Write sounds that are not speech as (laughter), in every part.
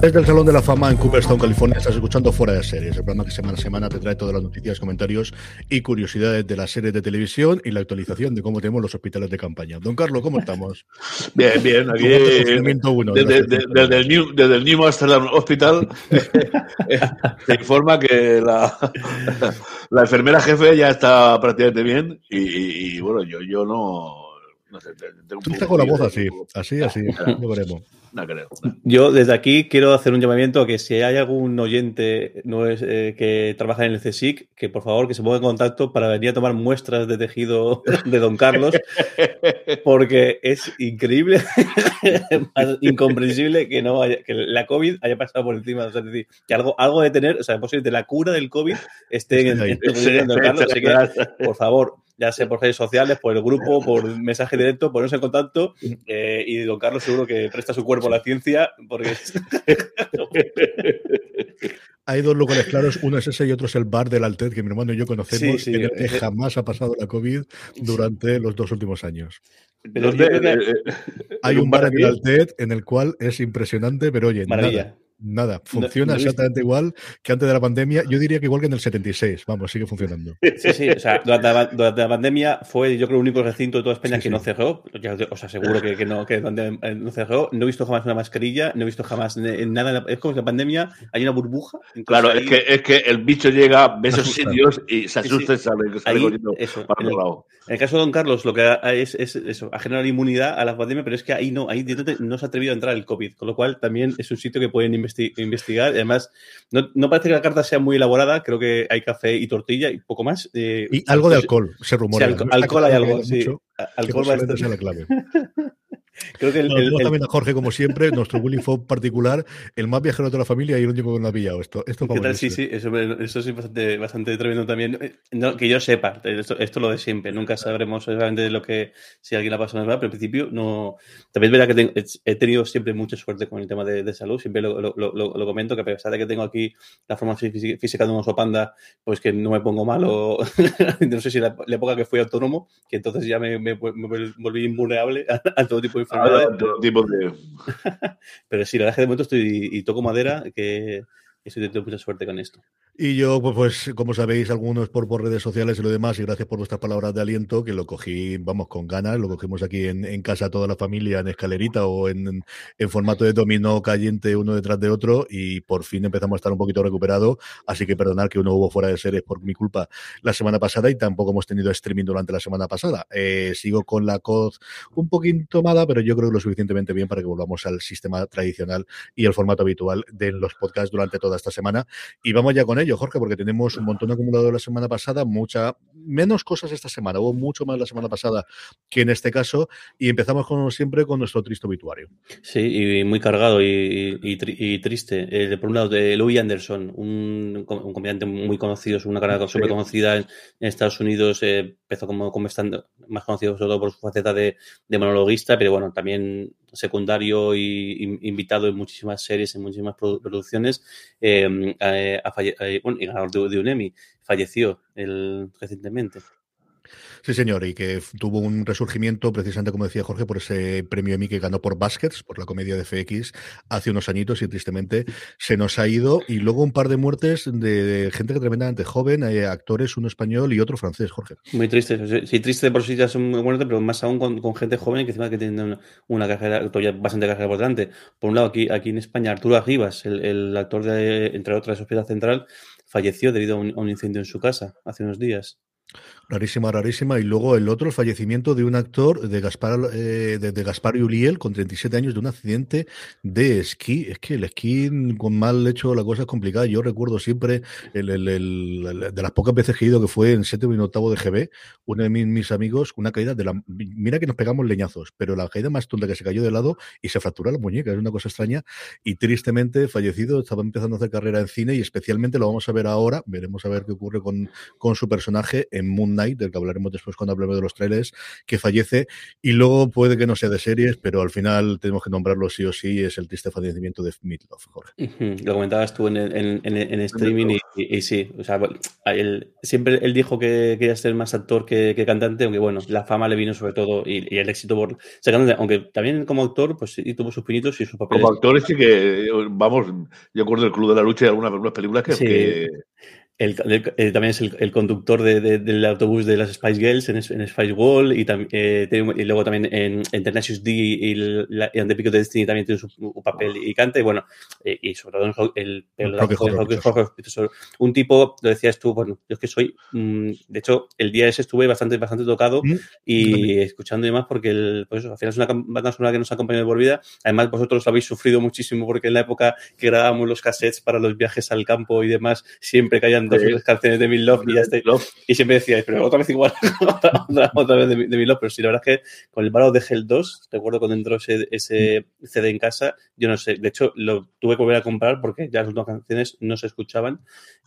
Desde el Salón de la Fama en Cooperstown, California, estás escuchando Fuera de Series, el programa que semana a semana te trae todas las noticias, comentarios y curiosidades de las series de televisión y la actualización de cómo tenemos los hospitales de campaña. Don Carlos, ¿cómo estamos? (laughs) Bien, bien, aquí desde, el New, desde el New Amsterdam Hospital (laughs) (laughs) se informa que la, la, enfermera jefe ya está prácticamente bien y, bueno, yo, yo no... No sé, tengo un con la voz así, así, así, lo veremos. Yo desde aquí quiero hacer un llamamiento a que si hay algún oyente no es, eh, que trabaja en el CSIC, que por favor que se ponga en contacto para venir a tomar muestras de tejido de Don Carlos, porque es increíble, (laughs) incomprensible que no haya, que la COVID haya pasado por encima. O sea, es decir, que algo, algo de tener, o sea, posiblemente la cura del COVID esté en, el de Don Carlos. Así que, por favor, ya sea por redes sociales, por el grupo, por mensaje directo, ponerse en contacto eh, y don Carlos seguro que presta su cuerpo a la ciencia porque... (laughs) Hay dos lugares claros, uno es ese y otro es el bar del Altet, que mi hermano y yo conocemos, que jamás ha pasado la COVID durante los dos últimos años. Hay un bar en el Altet en el cual es impresionante, pero oye, Maravilla. Nada, funciona exactamente igual que antes de la pandemia. Yo diría que igual que en el 76. Vamos, sigue funcionando. Sí, sí, o sea, durante la, pandemia fue, yo creo, el único recinto de toda España que no cerró. O sea, seguro que, que, no, que eh, no cerró. No he visto jamás una mascarilla, no he visto jamás nada. Es como que la pandemia hay una burbuja. Claro, es, que, es que el bicho llega, ve esos sitios y se asusta y sale, ahí, eso, para en, el, en el caso de Don Carlos, lo que es, es eso, ha generado inmunidad a la pandemia, pero es que ahí no, ahí no se ha atrevido a entrar el COVID, con lo cual también es un sitio que pueden investigar investigar. Además, no, parece que la carta sea muy elaborada, creo que hay café y tortilla y poco más. Eh, y algo de alcohol, se rumora. alcohol, hay algo, sí. Alcohol va a ser la clave. (laughs) Creo que el, también a Jorge, como siempre, nuestro bullying fue particular, el más viajero de toda la familia y el único que no ha pillado esto. esto ¿Qué tal? Sí, sí, eso, eso sí bastante, bastante tremendo también. Eh, que yo sepa, esto, esto lo de siempre, nunca sabremos exactamente lo que, si alguien la pasado pero al principio no. También es verdad que he tenido siempre mucha suerte con el tema de, salud, siempre lo, lo, lo, comento, que a pesar de que tengo aquí la forma física de un oso panda, pues que no me pongo mal o (laughs) no sé si la, época que fui autónomo, que entonces ya me, me, volví invulnerable a todo tipo de (laughs) Pero sí, la verdad es que de momento estoy y toco madera, que, estoy teniendo mucha suerte con esto. Y yo, pues, pues, como sabéis, algunos por, redes sociales y lo demás, y gracias por vuestras palabras de aliento, que lo cogí, vamos, con ganas, lo cogimos aquí en, casa toda la familia, en escalerita o en, formato de dominó caliente uno detrás de otro, y por fin empezamos a estar un poquito recuperado, así que perdonad que uno hubo fuera de series por mi culpa la semana pasada y tampoco hemos tenido streaming durante la semana pasada. Eh, sigo con la COD un poquito tomada, pero yo creo que lo suficientemente bien para que volvamos al sistema tradicional y el formato habitual de los podcasts durante toda esta semana. Y vamos ya con ello. Jorge, porque tenemos un montón acumulado la semana pasada, mucha, menos cosas esta semana, hubo mucho más la semana pasada que en este caso, y empezamos como siempre con nuestro triste obituario. Sí, y muy cargado y, triste. Eh, por un lado, de Louis Anderson, un, un comediante muy conocido, una carrera súper conocida en, Estados Unidos, eh, empezó como, como estando más conocido sobre todo por su faceta de, de monologuista, pero bueno, también secundario y, invitado en muchísimas series, en muchísimas producciones, eh, eh, bueno, ganador de, un Emmy, falleció el, recientemente. Sí, señor, y que tuvo un resurgimiento, precisamente como decía Jorge, por ese premio Emmy que ganó por Baskets, por la comedia de FX, hace unos añitos y tristemente se nos ha ido. Y luego un par de muertes de gente que tremendamente joven, eh, actores, uno español y otro francés, Jorge. Muy triste, sí, triste por sí ya son muy muertes, pero más aún con, gente joven que encima que tiene una, carrera, todavía bastante carrera por. Por un lado, aquí, en España, Arturo Arribas, el, actor de, entre otras, Hospital Central, falleció debido a un incendio en su casa hace unos días. Rarísima, rarísima. Y luego el otro, el fallecimiento de un actor de Gaspar, eh, de, Gaspar Uliel, con 37 años, de un accidente de esquí. Es que el esquí con mal hecho la cosa es complicada. Yo recuerdo siempre, el, el, de las pocas veces que he ido, que fue en séptimo y octavo de GB, uno de mis, amigos, una caída de la... Mira que nos pegamos leñazos, pero la caída más tonta que se cayó de lado y se fracturó la muñeca. Es una cosa extraña. Y tristemente fallecido, estaba empezando a hacer carrera en cine y especialmente lo vamos a ver ahora. Veremos a ver qué ocurre con, con su personaje en Moon del que hablaremos después cuando hablemos de los trailers, que fallece y luego puede que no sea de series, pero al final tenemos que nombrarlo sí o sí, es el triste fallecimiento de Meatloaf, Jorge. Lo comentabas tú en, en, streaming y, sí, o sea, él, siempre él dijo que quería ser más actor que, cantante, aunque bueno, la fama le vino sobre todo y, el éxito por aunque también como actor, pues sí, tuvo sus pinitos y sus papeles. Como actor sí que, vamos, yo acuerdo del Club de la Lucha y algunas, algunas películas que el, eh, también es el, conductor del autobús de las Spice Girls en, Spice Wall y, eh, y, luego también en, en Tenacious D y, la, y de Destiny también tiene su, papel y canta y bueno, eh, y sobre todo el, el, un tipo, lo decías tú, bueno, yo es que soy, mm, de hecho, el día ese estuve bastante, bastante tocado mm, y escuchando y demás porque el, pues al final es una banda sonora que nos ha acompañado por vida, además vosotros habéis sufrido muchísimo porque en la época que grabábamos los cassettes para los viajes al campo y demás, siempre caían dos canciones de Mil Love y ya Y siempre decíais, pero otra vez igual, (laughs) otra, vez de, de Love. Pero sí, la verdad es que con el Battle de Hell 2, recuerdo cuando entró ese, ese, CD en casa, yo no sé, de hecho lo tuve que volver a comprar porque ya las últimas canciones no se escuchaban.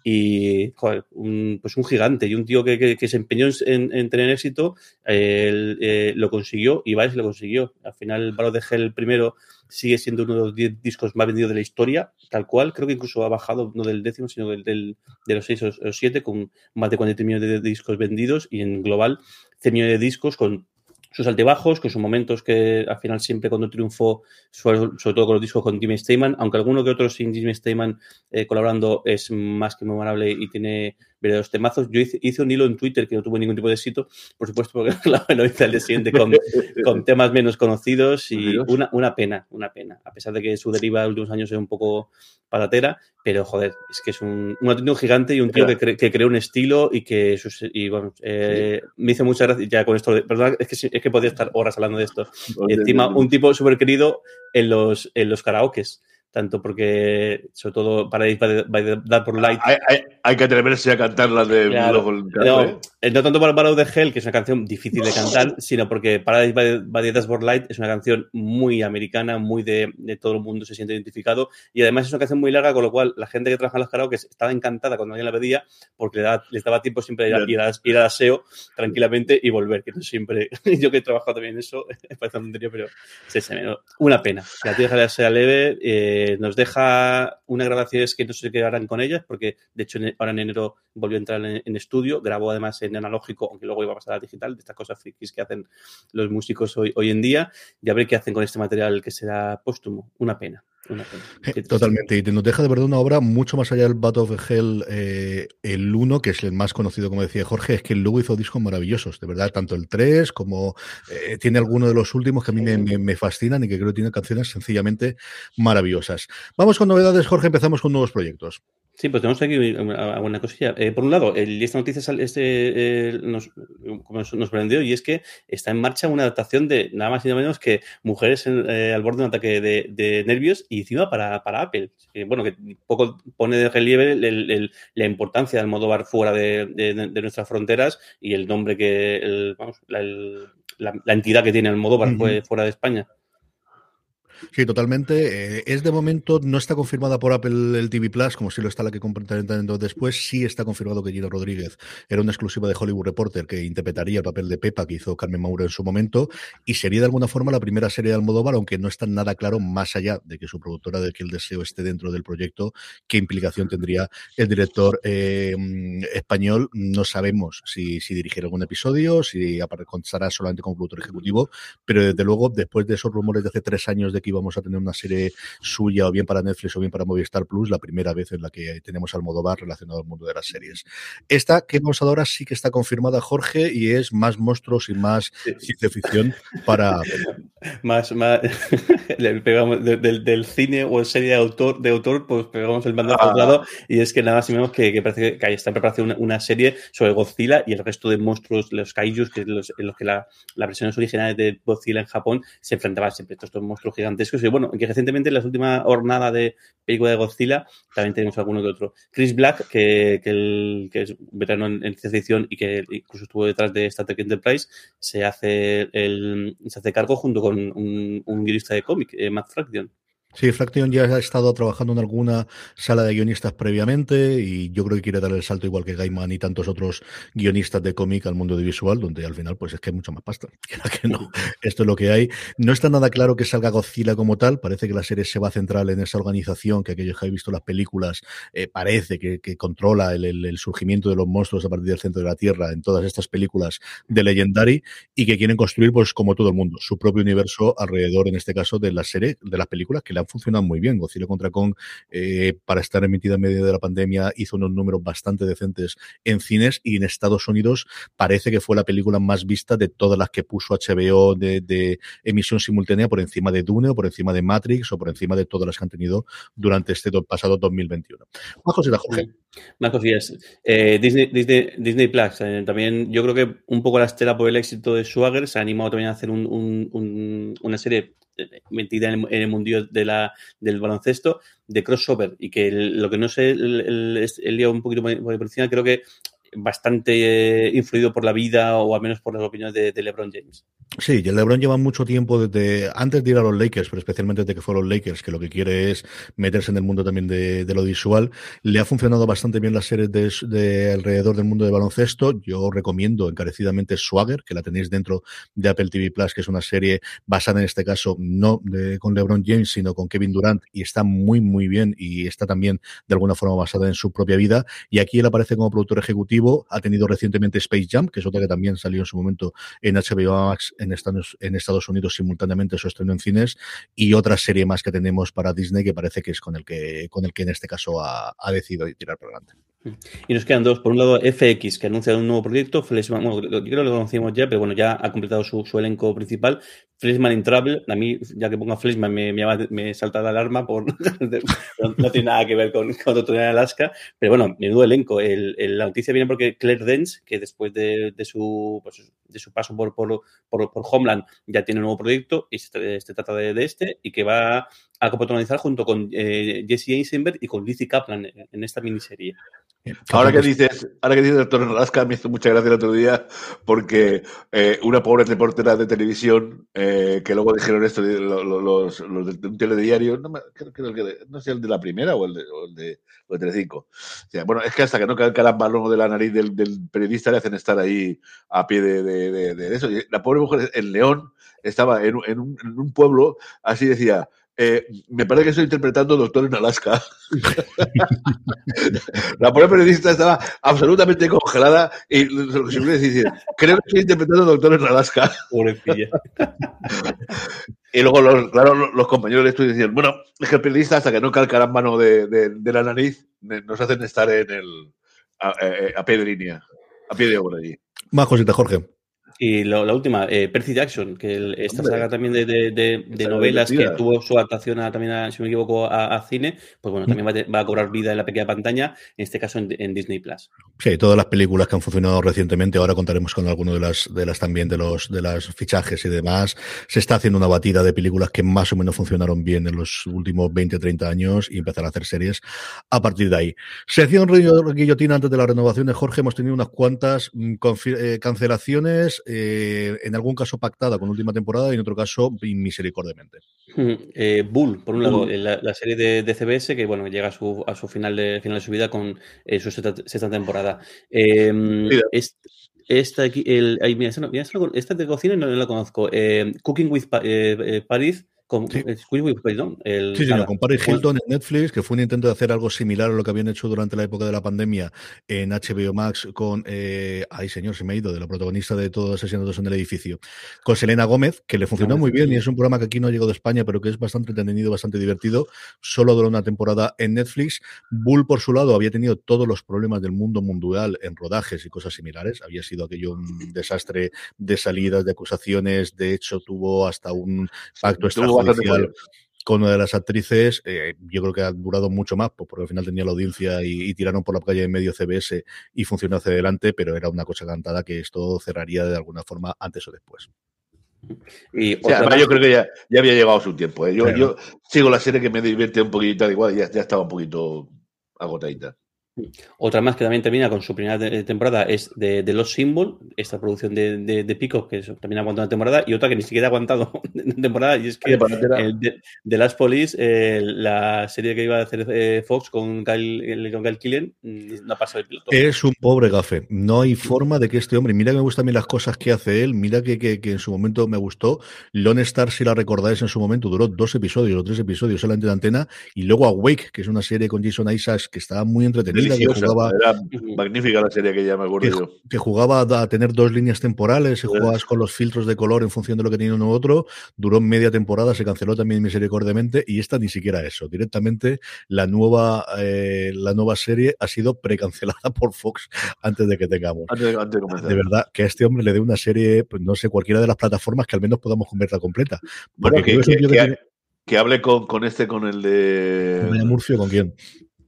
Y, joder, un, pues un gigante y un tío que, que, se empeñó en, tener éxito, eh, lo consiguió y Vice lo consiguió. Al final, el Battle de Hell primero sigue siendo uno de los 10 discos más vendidos de la historia, tal cual. Creo que incluso ha bajado no del décimo, sino del, de los 6 o 7, con más de 40 millones de, discos vendidos y en global 100 millones de discos con sus altibajos, con sus momentos que al final siempre cuando triunfó, sobre, todo con los discos con Jimmy Steinman, aunque alguno que otro sin Jimmy Steinman eh, colaborando es más que memorable y tiene verdaderos temazos. Yo hice, un hilo en Twitter que no tuvo ningún tipo de éxito, por supuesto, porque (laughs) lo hice al día siguiente con, (laughs) con, temas menos conocidos y una, una pena, una pena. A pesar de que su deriva de los últimos años es un poco patatera, pero joder, es que es un, un auténtico gigante y un tío que, que, creó un estilo y que y bueno, eh, me hizo muchas gracias ya con esto. Perdón, es que, es que podía estar horas hablando de esto. encima, un tipo súper querido en los, en los karaokes tanto porque, sobre todo, para ir dar por Light. Hay, que atreverse a cantar la de no, eh, no, tanto para Battle de Hell, que es una canción difícil de cantar, (laughs) sino porque Paradise by, the Light es una canción muy americana, muy de, todo el mundo se siente identificado y además es una canción muy larga, con lo cual la gente que trabaja en los karaoke estaba encantada cuando alguien la pedía porque les daba tiempo siempre ir, a, ir, a, ir aseo tranquilamente y volver, que no siempre. (laughs) Yo que he trabajado también en eso, (laughs) parece anterior, pero sí, sí, una pena. La tierra sea leve. Eh, nos deja una grabación que no sé qué harán con ellas, porque de hecho ahora en enero volvió a entrar en, estudio, grabó además en analógico, aunque luego iba a pasar a digital, de estas cosas frikis que hacen los músicos hoy, hoy en día, y a ver qué hacen con este material que será póstumo. Una pena. Eh, totalmente, y nos deja de verdad una obra mucho más allá del Battle of Hell, eh, el 1, que es el más conocido, como decía Jorge, es que luego hizo discos maravillosos, de verdad, tanto el 3 como eh, tiene alguno de los últimos que a mí me, fascinan y que creo que tiene canciones sencillamente maravillosas. Vamos con novedades, Jorge, empezamos con nuevos proyectos. Sí, pues tenemos aquí una cosilla. Eh, por un lado, el, esta noticia este, nos, nos, sorprendió y es que está en marcha una adaptación de nada más y nada menos que mujeres eh, al borde de un ataque de, nervios y encima para, para Apple. bueno, que poco pone de relieve la importancia del modo bar fuera de, nuestras fronteras y el nombre que, vamos, la, entidad que tiene el modo bar fuera de España. Sí, totalmente. Eh, es de momento, no está confirmada por Apple el TV Plus, como si lo está la que comentaremos después. Sí está confirmado que Gina Rodríguez era una exclusiva de Hollywood Reporter que interpretaría el papel de Pepa que hizo Carmen Mauro en su momento y sería de alguna forma la primera serie de Almodóvar, aunque no está nada claro, más allá de que su productora de que el deseo esté dentro del proyecto, qué implicación tendría el director eh, español. No sabemos si, si dirigirá algún episodio, si constará solamente como productor ejecutivo, pero desde luego, después de esos rumores de hace tres años de que íbamos a tener una serie suya o bien para Netflix o bien para Movistar Plus, la primera vez en la que tenemos al Almodóvar relacionado al mundo de las series. Esta que vamos a ahora sí que está confirmada, Jorge, y es más monstruos y más ciencia ficción para... (laughs) más, más (laughs) le pegamos del, cine o serie de autor, de autor pues pegamos el mando al lado y es que nada más y menos que, que parece que está en preparación una, serie sobre Godzilla y el resto de monstruos, los kaijus, que los, en los que la, las versiones originales de Godzilla en Japón se enfrentaban siempre. A estos monstruos bueno, que recientemente en la última jornada de película de Godzilla también tenemos alguno que otro. Chris Black, que, que es veterano en, en y que incluso estuvo detrás de Star Trek Enterprise, se hace, el, se hace cargo junto con un, un guionista de cómic, eh, Matt Fraction. Sí, Fraction ya ha estado trabajando en alguna sala de guionistas previamente y yo creo que quiere dar el salto igual que Gaiman y tantos otros guionistas de cómic al mundo de visual, donde al final pues es que hay mucha más pasta. (laughs) Que no, esto es lo que hay. No está nada claro que salga Godzilla como tal, parece que la serie se va a centrar en esa organización que aquellos que habéis visto las películas eh, parece que, que controla el, el, el, surgimiento de los monstruos a partir del centro de la Tierra en todas estas películas de Legendary y que quieren construir pues como todo el mundo su propio universo alrededor en este caso de la serie, de las películas que le han funcionado muy bien. Godzilla contra Kong, eh, para estar emitida en medio de la pandemia, hizo unos números bastante decentes en cines y en Estados Unidos parece que fue la película más vista de todas las que puso HBO de, emisión simultánea por encima de Dune o por encima de Matrix o por encima de todas las que han tenido durante este do, pasado 2021. Más cosita, Jorge. Más cosillas. Eh, Disney, Disney, Disney Plus, eh, también yo creo que un poco la estela por el éxito de Swagger se ha animado también a hacer un, un, un, una serie metida en el, en de la, del baloncesto, de crossover, y que lo que no sé, el, el, un poquito por encima, creo que bastante influido por la vida o al menos por las opiniones de, de LeBron James. Sí, el LeBron lleva mucho tiempo desde antes de ir a los Lakers, pero especialmente desde que fueron los Lakers, que lo que quiere es meterse en el mundo también de, de lo visual. Le ha funcionado bastante bien las series de, de, alrededor del mundo del baloncesto. Yo recomiendo encarecidamente Swagger, que la tenéis dentro de Apple TV Plus, que es una serie basada en este caso no de, con LeBron James, sino con Kevin Durant, y está muy, muy bien y está también de alguna forma basada en su propia vida. Y aquí él aparece como productor ejecutivo. Ha tenido recientemente Space Jam, que es otra que también salió en su momento en HBO Max en Estados, Unidos simultáneamente su estreno en cines y otra serie más que tenemos para Disney que parece que es con el que, con el que en este caso ha, ha decidido tirar por delante. Y nos quedan dos. Por un lado, FX, que anuncia un nuevo proyecto. Fleshman, bueno, yo creo que lo conocíamos ya, pero bueno, ya ha completado su, su elenco principal. Fleshman in Travel, a mí, ya que pongo Fleshman, me, me, salta la alarma por. (laughs) no, tiene nada que ver con, con Doctor en Alaska, pero bueno, menudo elenco. El, la noticia viene porque Claire Dance, que después de, su, pues, de su paso por, por, por, por, Homeland, ya tiene un nuevo proyecto, y se, trata de, este, y que va a coprotagonizar junto con eh, Jesse Eisenberg y con Lizzie Kaplan en, en esta miniserie. Ahora que dices, ahora que dices Doctor Alaska, me hizo mucha gracia el otro día porque eh, una pobre reportera de televisión eh, que luego dijeron esto, los, los, los de un telediario, no, creo, creo que, no sé el de la primera o el de, o el de, o el de Telecinco. O sea, bueno, es que hasta que no cae el balón de la nariz del, del, periodista le hacen estar ahí a pie de, de, de, de eso. Y la pobre mujer en León estaba en, en, un, en un pueblo, así decía, eh, me parece que estoy interpretando Doctor en Alaska. la pobre periodista estaba absolutamente congelada y lo que se puede decir, creo que estoy interpretando Doctor en Alaska. y luego, los, claro, los compañeros de estudio decían, bueno, es que el periodista hasta que no calcarán mano de, de, de, la nariz, nos hacen estar en el a, a, a pie de línea, a pie de obra allí. Más cositas, Jorge. Y lo, la última, eh, Percy Jackson, que el, esta saga también de, de, de, de novelas que tuvo su adaptación a, también, a, si no me equivoco, a, a cine, pues bueno, también va, va, a cobrar vida en la pequeña pantalla, en este caso en, en, Disney Plus. Sí, todas las películas que han funcionado recientemente, ahora contaremos con alguno de las, de las también de los de las fichajes y demás. Se está haciendo una batida de películas que más o menos funcionaron bien en los últimos 20, 30 años y empezar a hacer series a partir de ahí. Sección guillotina antes de las renovaciones, Jorge, hemos tenido unas cuantas mm, eh, cancelaciones eh, en algún caso pactada con última temporada y en otro caso misericordiamente. Hmm, eh, Bull, por un lado, la, serie de, CBS que bueno llega a su, a su final, de, final de su vida con su sexta, temporada. Em, esta, el, esta, de cocina no, la conozco. Cooking with Paris con, sí. perdón, el, sí, con Paris Hilton en Netflix, que fue un intento de hacer algo similar a lo que habían hecho durante la época de la pandemia en HBO Max con, eh, ay señor, se me ha ido, de la protagonista de todos los asesinatos en el edificio, con Selena Gómez, que le funcionó muy bien y es un programa que aquí no ha llegado de España, pero que es bastante entretenido, bastante divertido, solo duró una temporada en Netflix. Bull, por su lado, había tenido todos los problemas del mundo mundial en rodajes y cosas similares, había sido aquello un desastre de salidas, de acusaciones, de hecho tuvo hasta un pacto con una de las actrices, eh, yo creo que ha durado mucho más, pues, porque al final tenía la audiencia y, tiraron por la calle en medio CBS y funcionó hacia adelante, pero era una cosa cantada que esto cerraría de alguna forma antes o después. Y yo creo que ya, había llegado su tiempo. ¿eh? Yo, sigo la serie que me divierte un poquito, igual ya, ya estaba un poquito agotadita. Otra más que también termina con su primera temporada es de, de Los Symbol, esta producción de, de, Pico, que también ha aguantado una temporada, y otra que ni siquiera ha aguantado (laughs) una temporada, y es que de, Las Police, eh, la serie que iba a hacer eh, Fox con Kyle, con Kyle Killen, mm, no ha pasado el piloto. Es un pobre gafe. No hay forma de que este hombre, mira que me gustan a mí las cosas que hace él, mira que, que, que en su momento me gustó. Lone Star, si la recordáis, en su momento duró dos episodios o tres episodios solamente de antena, y luego Awake, que es una serie con Jason Isaacs que estaba muy entretenida era magnífica la serie que ya me acuerdo que, Que jugaba a tener dos líneas temporales, y jugabas con los filtros de color en función de lo que tenía uno u otro. Duró media temporada, se canceló también misericordiamente y esta ni siquiera eso. Directamente la nueva, eh, la nueva serie ha sido precancelada (laughs) por Fox antes de que tengamos. de, verdad, que a este hombre le dé una serie, pues, no sé, cualquiera de las plataformas que al menos podamos convertirla completa. Porque que, que, hable con, con este, con el de. Murcio, ¿con quién?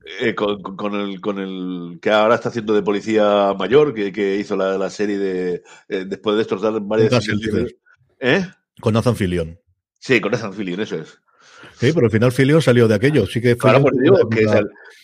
Eh, con, el, con el que ahora está haciendo de policía mayor, que, que hizo la, la, serie de. Eh, después de estos varias. ¿Eh? Con Nathan Fillion. Sí, con Nathan Fillion, eso es. Sí, pero al final Fillion salió de aquello. Sí que claro, pues digo que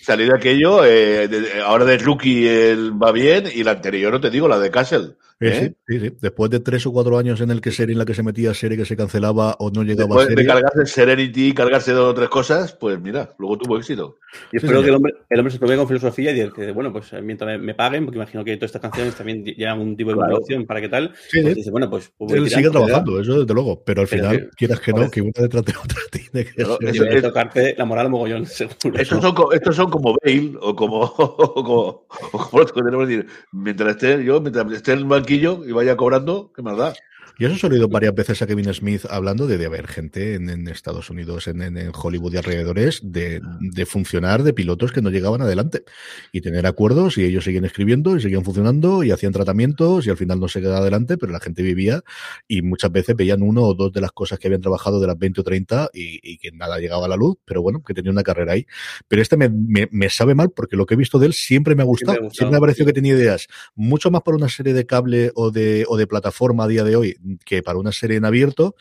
salió de aquello. Eh, ahora de Rookie él va bien y la anterior, no te digo, la de Castle. ¿Eh? Sí, sí, Después de tres o cuatro años en el que serie en la que se metía serie que se cancelaba o no llegaba Después a serie. de cargarse Serenity y cargarse dos o tres cosas, pues mira, luego tuvo éxito. Y espero que el hombre, el hombre se tome con filosofía y que, bueno, pues mientras me, paguen, porque imagino que todas estas canciones también llevan un tipo de evaluación para qué tal. Sí, pues dice, bueno, pues. pues Él sigue trabajando, eso desde luego, pero al final, quieras que no, que una detrás de otra (laughs) tiene que claro, ser. tocarte la moral mogollón, (laughs) seguro. Estos son, estos son como Bale o como, (laughs) o como, o como que tenemos que decir, mientras esté yo, mientras esté el y vaya cobrando, qué más da. Y eso he oído varias veces a Kevin Smith hablando de, de haber gente en, Estados Unidos, en, en, Hollywood y alrededores, de, de, funcionar de pilotos que no llegaban adelante y tener acuerdos y ellos seguían escribiendo y seguían funcionando y hacían tratamientos y al final no se quedaba adelante, pero la gente vivía y muchas veces veían uno o dos de las cosas que habían trabajado de las 20 o 30 y, y que nada llegaba a la luz, pero bueno, que tenía una carrera ahí. Pero este me, me, me sabe mal porque lo que he visto de él siempre me ha gustado, siempre, siempre me ha parecido que tenía ideas mucho más por una serie de cable o de, o de plataforma a día de hoy que para una serie en abierto,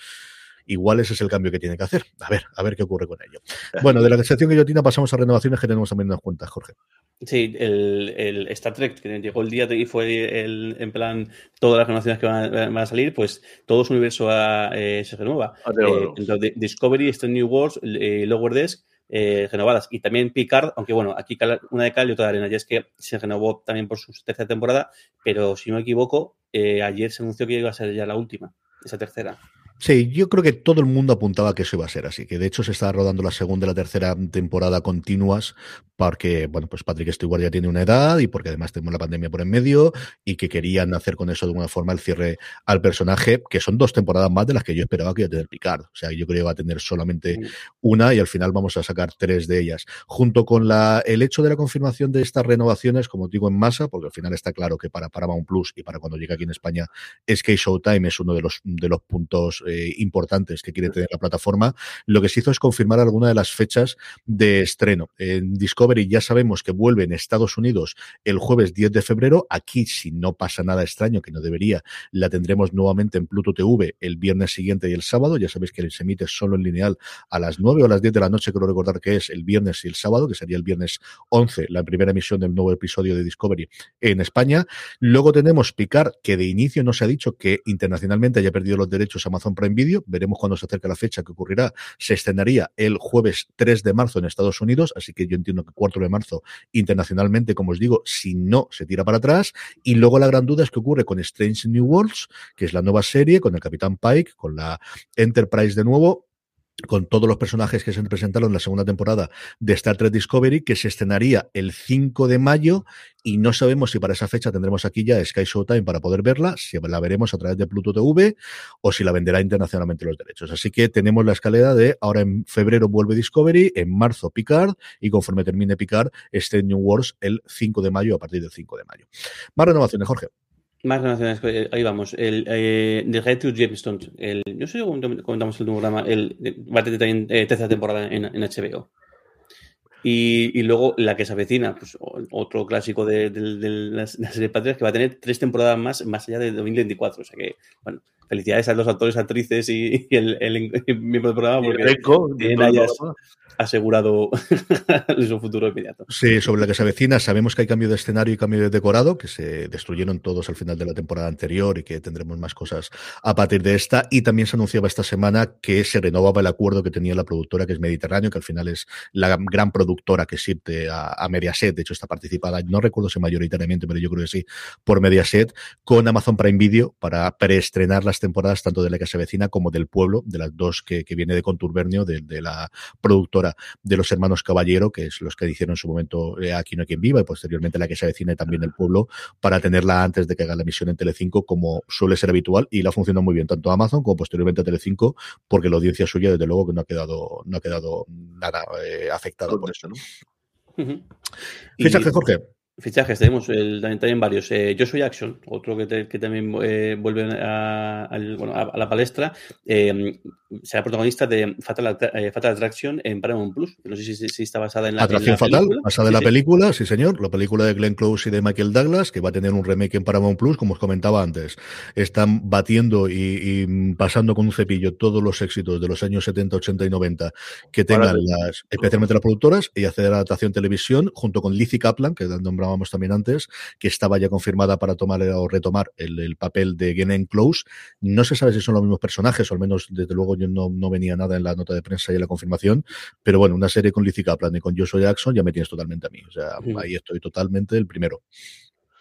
igual ese es el cambio que tiene que hacer. A ver, a ver qué ocurre con ello. (laughs) Bueno, de la sección guillotina pasamos a renovaciones que tenemos también unas cuentas, Jorge. Sí, el, el, Star Trek, que llegó el día y fue el, en plan todas las renovaciones que van a, salir, pues todo su universo eh, se renueva. Ah, eh, Discovery, Strange New Worlds, eh, Lower Desk, eh, renovadas. Y también Picard, aunque bueno, aquí una de cal y otra de arena. Y es que se renovó también por su tercera temporada, pero si no me equivoco, ayer se anunció que iba a ser ya la última esa tercera. Sí, yo creo que todo el mundo apuntaba que eso iba a ser así, que de hecho se está rodando la segunda y la tercera temporada continuas porque, bueno, pues Patrick Stewart ya tiene una edad y porque además tenemos la pandemia por en medio y que querían hacer con eso de alguna forma el cierre al personaje, que son dos temporadas más de las que yo esperaba que iba a tener Picard. O sea, yo creo que va a tener solamente una y al final vamos a sacar tres de ellas. Junto con la, el hecho de la confirmación de estas renovaciones, como digo, en masa, porque al final está claro que para Paramount Plus y para cuando llegue aquí en España es que Showtime es uno de los, de los puntos eh, importantes que quiere tener la plataforma, lo que se hizo es confirmar alguna de las fechas de estreno. En Discovery ya sabemos que vuelve en Estados Unidos el jueves 10 de febrero. Aquí, si no pasa nada extraño, que no debería, la tendremos nuevamente en Pluto TV el viernes siguiente y el sábado. Ya sabéis que se emite solo en lineal a las 9 o a las 10 de la noche, creo recordar que es el viernes y el sábado, que sería el viernes 11, la primera emisión del nuevo episodio de Discovery en España. Luego tenemos Picard, que de inicio no se ha dicho que internacionalmente haya perdido los derechos Amazon Prime Video. Veremos cuando se acerca la fecha que ocurrirá. Se estrenaría el jueves 3 de marzo en Estados Unidos, así que yo entiendo que 4 de marzo internacionalmente, como os digo, si no se tira para atrás. Y luego la gran duda es que ocurre con Strange New Worlds, que es la nueva serie, con el Capitán Pike, con la Enterprise de nuevo, con todos los personajes que se presentaron en la segunda temporada de Star Trek Discovery, que se estrenaría el 5 de mayo y no sabemos si para esa fecha tendremos aquí ya Sky Showtime para poder verla, si la veremos a través de Pluto TV o si la venderá internacionalmente los derechos. Así que tenemos la escalera de ahora en febrero vuelve Discovery, en marzo Picard y conforme termine Picard, este New Wars el 5 de mayo a partir del 5 de mayo. Más renovaciones, Jorge. Más relaciones, eh, ahí vamos. El, eh, The Red to Jamestones. El, no sé cómo comentamos el programa. El, va a tener también eh, tercera temporada en, en HBO. Y, y, luego la que se avecina, pues otro clásico de, de, de las, de las series patrias que va a tener tres temporadas más, más allá de 2024. O sea que, bueno, felicidades a los actores, actrices y, y el, el, el, miembro del programa porque tienen asegurado (laughs) su futuro inmediato. Sí, sobre la que se avecina, sabemos que hay cambio de escenario y cambio de decorado, que se destruyeron todos al final de la temporada anterior y que tendremos más cosas a partir de esta. Y también se anunciaba esta semana que se renovaba el acuerdo que tenía la productora, que es Mediterráneo, que al final es la gran productora que sirve a, Mediaset. De hecho, está participada, no recuerdo si mayoritariamente, pero yo creo que sí, por Mediaset, con Amazon Prime Video para preestrenar las temporadas tanto de la que se avecina como del pueblo, de las dos que, que viene de Contubernio, de, de la productora de los hermanos Caballero, que es los que hicieron en su momento eh, Aquí no hay quien viva, y posteriormente la que se avecina también el pueblo, para tenerla antes de que haga la emisión en Telecinco, como suele ser habitual, y la ha funcionado muy bien, tanto Amazon como posteriormente a Telecinco, porque la audiencia suya, desde luego, que no ha quedado, no ha quedado nada eh, afectado por eso, ¿no? Uh -huh. Jorge. Fichajes, tenemos el, también, también, varios. Eh, Yo soy Action, otro que, te, que también eh, vuelve a, a, bueno, a, a, la palestra. Eh, será protagonista de Fatal, eh, Fatal Attraction en Paramount Plus. No sé si, si está basada en la, Atracción en la Fatal, película. basada sí, en la sí. película, sí señor. La película de Glenn Close y de Michael Douglas, que va a tener un remake en Paramount Plus, como os comentaba antes. Están batiendo y, y pasando con un cepillo todos los éxitos de los años 70, 80 y 90 que tengan las, especialmente las productoras, y hacer adaptación televisión junto con Lizzie Kaplan, que nombrábamos también antes, que estaba ya confirmada para tomar o retomar el, el papel de Glenn Close. No se sabe si son los mismos personajes, o al menos desde luego yo no, no, venía nada en la nota de prensa y en la confirmación, pero bueno, una serie con Lizzie Kaplan y con Joshua Jackson ya me tienes totalmente a mí. O sea, ahí estoy totalmente el primero.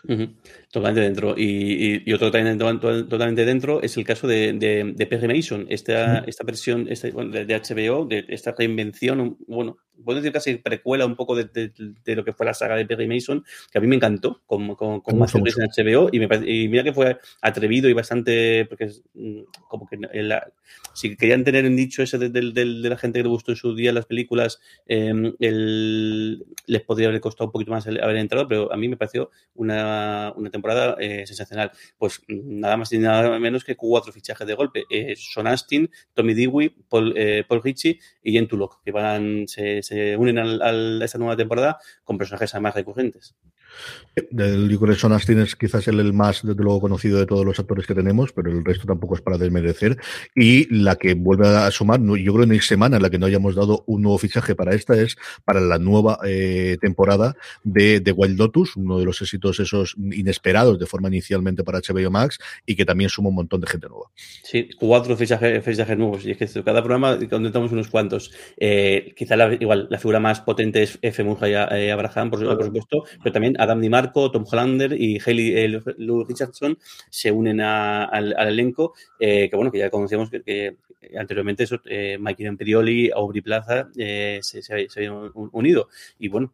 Uh -huh. Totalmente dentro. Y, y, y, otro también totalmente dentro es el caso de, de, de Perry Mason, esta, uh -huh. esta versión esta, bueno, de, de, HBO, de esta reinvención, bueno, puedo decir casi precuela un poco de, de, de, lo que fue la saga de Perry Mason, que a mí me encantó con, con, con más en HBO, y, me, y, mira que fue atrevido y bastante, porque es mm, como que la, si querían tener un dicho ese de, de, la gente que le gustó en su día las películas, eh, el, les podría haber costado un poquito más haber entrado, pero a mí me pareció una, una temporada eh, sensacional. Pues nada más y nada menos que cuatro fichajes de golpe. Eh, Son Astin, Tommy Dewey, Paul, eh, Paul Ritchie y Jen Tulok, que van, se, se unen al, a esta nueva temporada con personajes además recurrentes. El Son Astin es quizás el, el, más, desde luego, conocido de todos los actores que tenemos, pero el resto tampoco es para desmerecer. Y la que vuelve a sumar, yo creo que no hay semana en la que no hayamos dado un nuevo fichaje para esta, es para la nueva eh, temporada de, de Wild Lotus, uno de los éxitos esos inesperados de forma inicialmente para HBO Max y que también suma un montón de gente nueva. Sí, cuatro fichajes, fichajes nuevos. Y es que cada programa contamos unos cuantos. Eh, quizá la, igual la figura más potente es F. Murray eh, Abraham, por, por, supuesto, pero también Adam DiMarco, Tom Hollander y Haley eh, Lou Richardson se unen al, al, elenco, eh, que bueno, que ya conocíamos que, anteriormente eso, eh, Mikey Imperioli, Aubrey Plaza se, se, se, habían unido. Y bueno,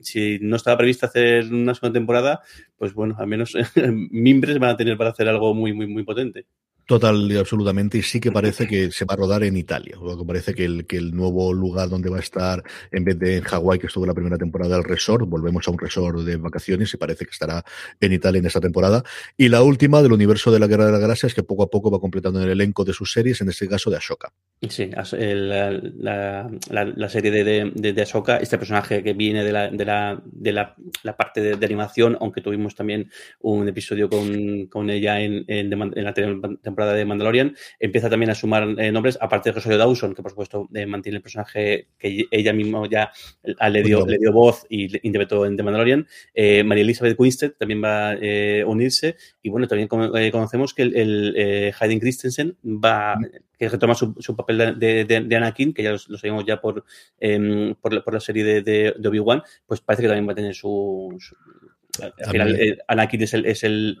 si no estaba previsto hacer una segunda temporada, pues bueno, al menos (laughs) mimbres van a tener para hacer algo muy, muy, muy potente. Total y absolutamente, y sí que parece que se va a rodar en Italia. que parece que el, que el nuevo lugar donde va a estar, en vez de en Hawái, que estuvo la primera temporada del resort, volvemos a un resort de vacaciones y parece que estará en Italia en esta temporada. Y la última del universo de la Guerra de las Galaxias, que poco a poco va completando el elenco de sus series, en este caso de Ashoka. Sí, la, la, serie de, de, de, Ahsoka, este personaje que viene de la, de la, de la, la parte de, animación, aunque tuvimos también un episodio con, con ella en, en, en, la temporada de Mandalorian, empieza también a sumar eh, nombres, aparte de Rosario Dawson, que por supuesto eh, mantiene el personaje que ella misma ya le dio, le dio voz y interpretó en The Mandalorian. Eh, María Elizabeth Winstead también va a unirse, y bueno, también conocemos que el, el Hayden Christensen va, que retoma su, su papel de, de, de, Anakin, que ya lo, sabemos ya por, eh, por, por, la serie de, de Obi-Wan, pues parece que también va a tener su... su al final, eh, Anakin es el, es el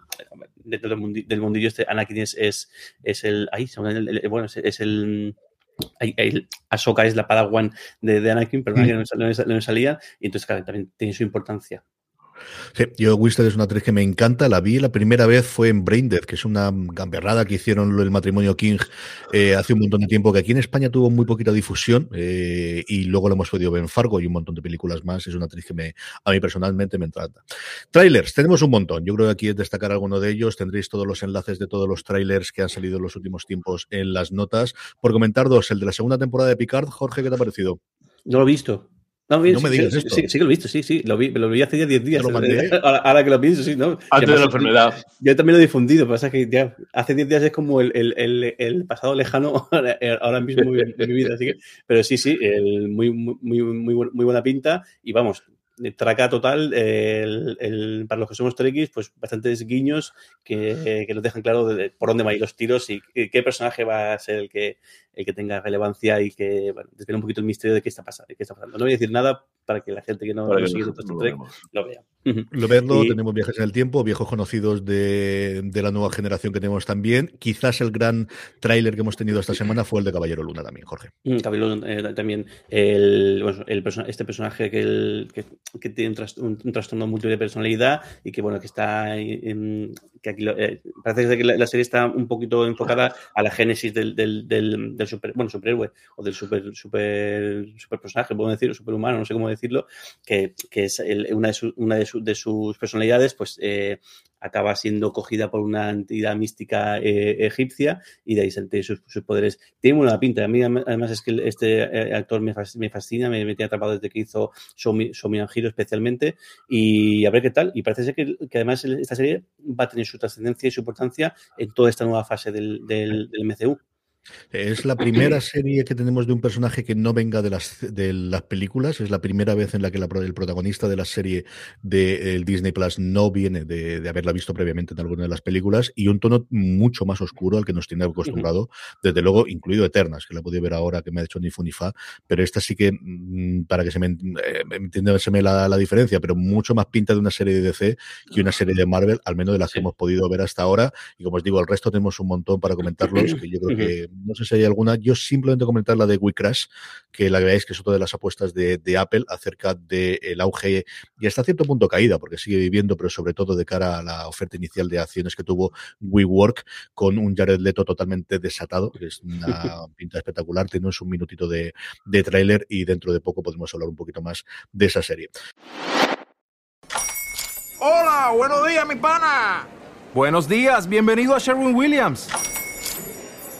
dentro del, mundi, del mundillo este, Anakin es, es, es el, ahí, bueno, es, es el, el, Ahsoka es la Padawan de, de Anakin, pero mm. no, no, no, salía, y entonces claro, también tiene su importancia. Sí, yo Winston es una actriz que me encanta. La vi la primera vez fue en Braindead, que es una gamberrada que hicieron el matrimonio King eh, hace un montón de tiempo, que aquí en España tuvo muy poquita difusión eh, y luego lo hemos podido ver en Fargo y un montón de películas más. Es una actriz que me, a mí personalmente me encanta. Trailers, tenemos un montón. Yo creo que aquí es destacar alguno de ellos. Tendréis todos los enlaces de todos los trailers que han salido en los últimos tiempos en las notas. Por comentar dos, el de la segunda temporada de Picard. Jorge, ¿qué te ha parecido? No lo he visto. No, no me digas sí, esto. Sí, sí, que lo he visto, sí, sí. Lo vi, lo vi hace ya 10 días. (laughs) Ahora, ahora, que lo pienso, sí, ¿no? Antes de la enfermedad. Yo también lo he difundido, pasa que ya hace 10 días es como el, el, el, pasado lejano (laughs) ahora mismo en mi vida. Así que, pero sí, sí, muy, muy, muy, muy buena pinta. Y vamos, traca total, el, el, para los que somos trekkies, pues bastantes guiños que, que nos dejan claro de, por dónde van a ir los tiros y qué personaje va a ser el que, el que tenga relevancia y que bueno, desvele un poquito el misterio de qué está pasando. Qué está pasando. No voy a decir nada para que la gente que no lo sigue no, lo, Trek lo vea. Lo verlo, y, tenemos viajes en el tiempo, viejos conocidos de, de, la nueva generación que tenemos también. Quizás el gran tráiler que hemos tenido esta semana fue el de Caballero Luna también, Jorge. Caballero Luna eh, también, el, bueno, el este personaje que, el, que, que tiene un, tras un, un, trastorno múltiple de personalidad y que bueno, que está en, que aquí lo, eh, parece que la, la, serie está un poquito enfocada a la génesis del, del, del, del super, bueno, superhéroe o del super, super, super personaje, puedo decir, superhumano, no sé cómo decirlo, que, que es una, de, sus personalidades, pues eh, acaba siendo cogida por una entidad mística eh, egipcia y de ahí se sus, sus, poderes. Tiene una pinta. A mí, además, es que este eh, actor me fascina, me, me tiene atrapado desde que hizo Somi Giro especialmente y a ver qué tal. Y parece ser que, que, además esta serie va a tener su trascendencia y su importancia en toda esta nueva fase del, del, del MCU. Es la primera (clears throat) serie que tenemos de un personaje que no venga de las, de las películas. Es la primera vez en la que la, el protagonista de la serie de el Disney Plus no viene de, de, haberla visto previamente en alguna de las películas y un tono mucho más oscuro al que nos tiene acostumbrado, desde luego, incluido Eternas, que la he ver ahora que me ha hecho ni fu ni fa, pero esta sí que, mm, para que se me eh, entienda la, la, diferencia, pero mucho más pinta de una serie de DC que una serie de Marvel, al menos de las que hemos podido ver hasta ahora. Y como os digo, el resto tenemos un montón para (clears throat) comentarlos, que yo creo que no sé si hay alguna. Yo simplemente comentar la de WeCrash, que la veáis que es otra de las apuestas de, de Apple acerca del de auge y hasta cierto punto caída, porque sigue viviendo, pero sobre todo de cara a la oferta inicial de acciones que tuvo WeWork con un Jared Leto totalmente desatado, que es una (laughs) pinta espectacular. Tenemos un minutito de, de tráiler y dentro de poco podemos hablar un poquito más de esa serie. Hola, buenos días, mi pana. Buenos días, bienvenido a Sherwin Williams.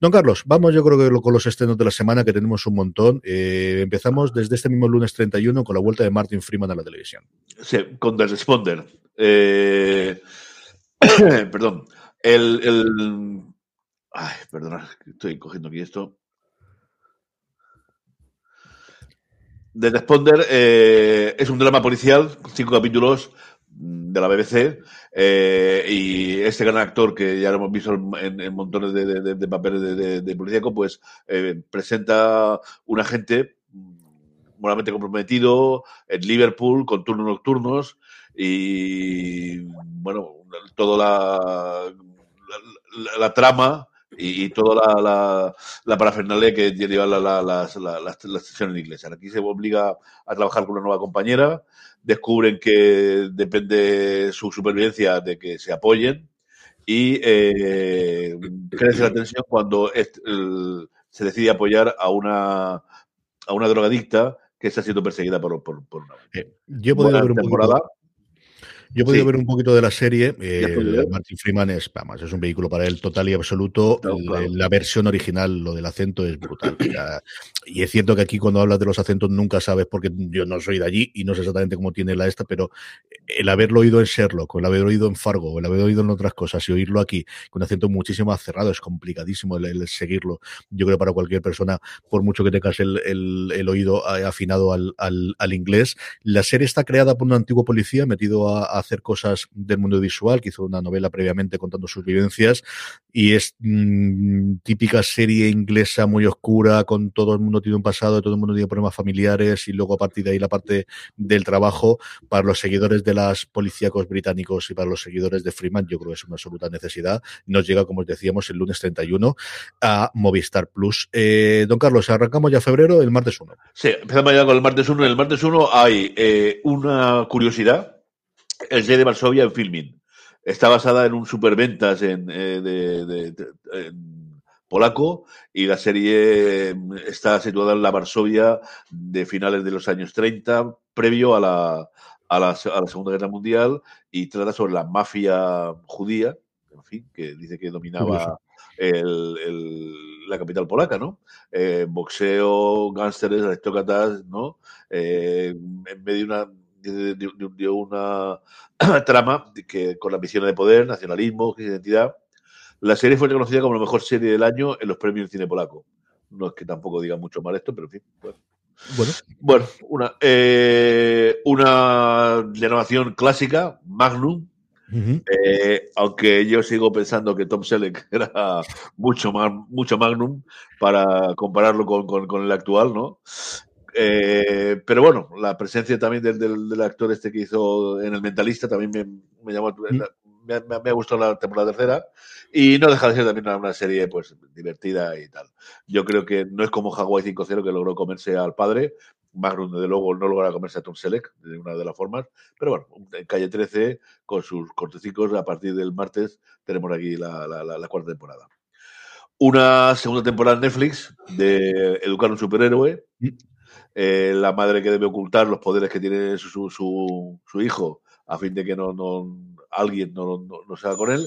Don Carlos, vamos yo creo que con los estrenos de la semana, que tenemos un montón. Eh, empezamos desde este mismo lunes 31 con la vuelta de Martin Freeman a la televisión. Sí, con The Responder. Eh... (coughs) perdón. El. Ay, perdona, estoy cogiendo aquí esto. The Responder eh, es un drama policial, cinco capítulos de la BBC eh, y este gran actor que ya lo hemos visto en, montones de, papeles de, de, policíaco, pues eh, presenta un agente moralmente comprometido en Liverpool con turnos nocturnos y bueno, toda la, la, trama y, toda la, la, la, parafernalia que lleva la, la, la, la, sesión en inglés. Aquí se obliga a trabajar con una nueva compañera, descubren que depende su supervivencia de que se apoyen y eh, crece la tensión cuando se decide apoyar a una, a una drogadicta que está siendo perseguida por, por, por una eh, yo he ver un temporada. Yo he podido ver un poquito de la serie. Eh, Martin Freeman es, vamos, es un vehículo para él total y absoluto. La versión original, lo del acento, es brutal. y es cierto que aquí cuando hablas de los acentos nunca sabes, porque yo no soy de allí y no sé exactamente cómo tiene la esta, pero el haberlo oído en Sherlock, el haberlo oído en Fargo, el haberlo oído en otras cosas y oírlo aquí con un acento muchísimo más cerrado, es complicadísimo el, seguirlo. Yo creo para cualquier persona, por mucho que tengas el, el, oído afinado al, al, al, inglés. La serie está creada por un antiguo policía metido a hacer cosas del mundo visual, que hizo una novela previamente contando sus vivencias, y es mm, típica serie inglesa muy oscura, con todo el mundo tiene un pasado, todo el mundo tiene problemas familiares, y luego a partir de ahí la parte del trabajo, para los seguidores de las policíacos británicos y para los seguidores de Freeman, yo creo que es una absoluta necesidad. Nos llega, como os decíamos, el lunes 31 a Movistar Plus. Eh, don Carlos, arrancamos ya febrero, el martes 1. Sí, empezamos ya con el martes 1. El martes 1 hay eh, una curiosidad el J de Varsovia en filming. Está basada en un superventas en, eh, de, en polaco y la serie mm, está situada en la Varsovia de finales de los años 30, previo a la, a la, a la Segunda Guerra Mundial y trata sobre la mafia judía, en fin, que dice que dominaba el, el, la capital polaca, ¿no? Eh, boxeo, gánsteres, aristócratas, ¿no? Eh, en medio de una de, una (clears throat) trama que, con la misión de poder, nacionalismo, identidad. La serie fue reconocida como la mejor serie del año en los premios del cine polaco. No es que tampoco diga mucho mal esto, pero en fin. Bueno, bueno, una, eh, una renovación clásica, Magnum, eh, aunque yo sigo pensando que Tom Selleck (laughs) era mucho más mucho Magnum para compararlo con, con, con el actual, ¿no? Eh, pero bueno, la presencia también del, del, actor este que hizo en El Mentalista también me, me llamó, mm. me, me, me, gustó la temporada tercera y no deja de ser también una, serie pues divertida y tal. Yo creo que no es como Hawaii 5-0 que logró comerse al padre, Magnum de luego no logra comerse a Tom Selleck de una de las formas, pero bueno, en Calle 13 con sus cortecicos a partir del martes tenemos aquí la, la, la, la cuarta temporada una segunda temporada en Netflix de Educar a un superhéroe, mm. Eh, la madre que debe ocultar los poderes que tiene su, hijo a fin de que no, no alguien no, no, no sea con él.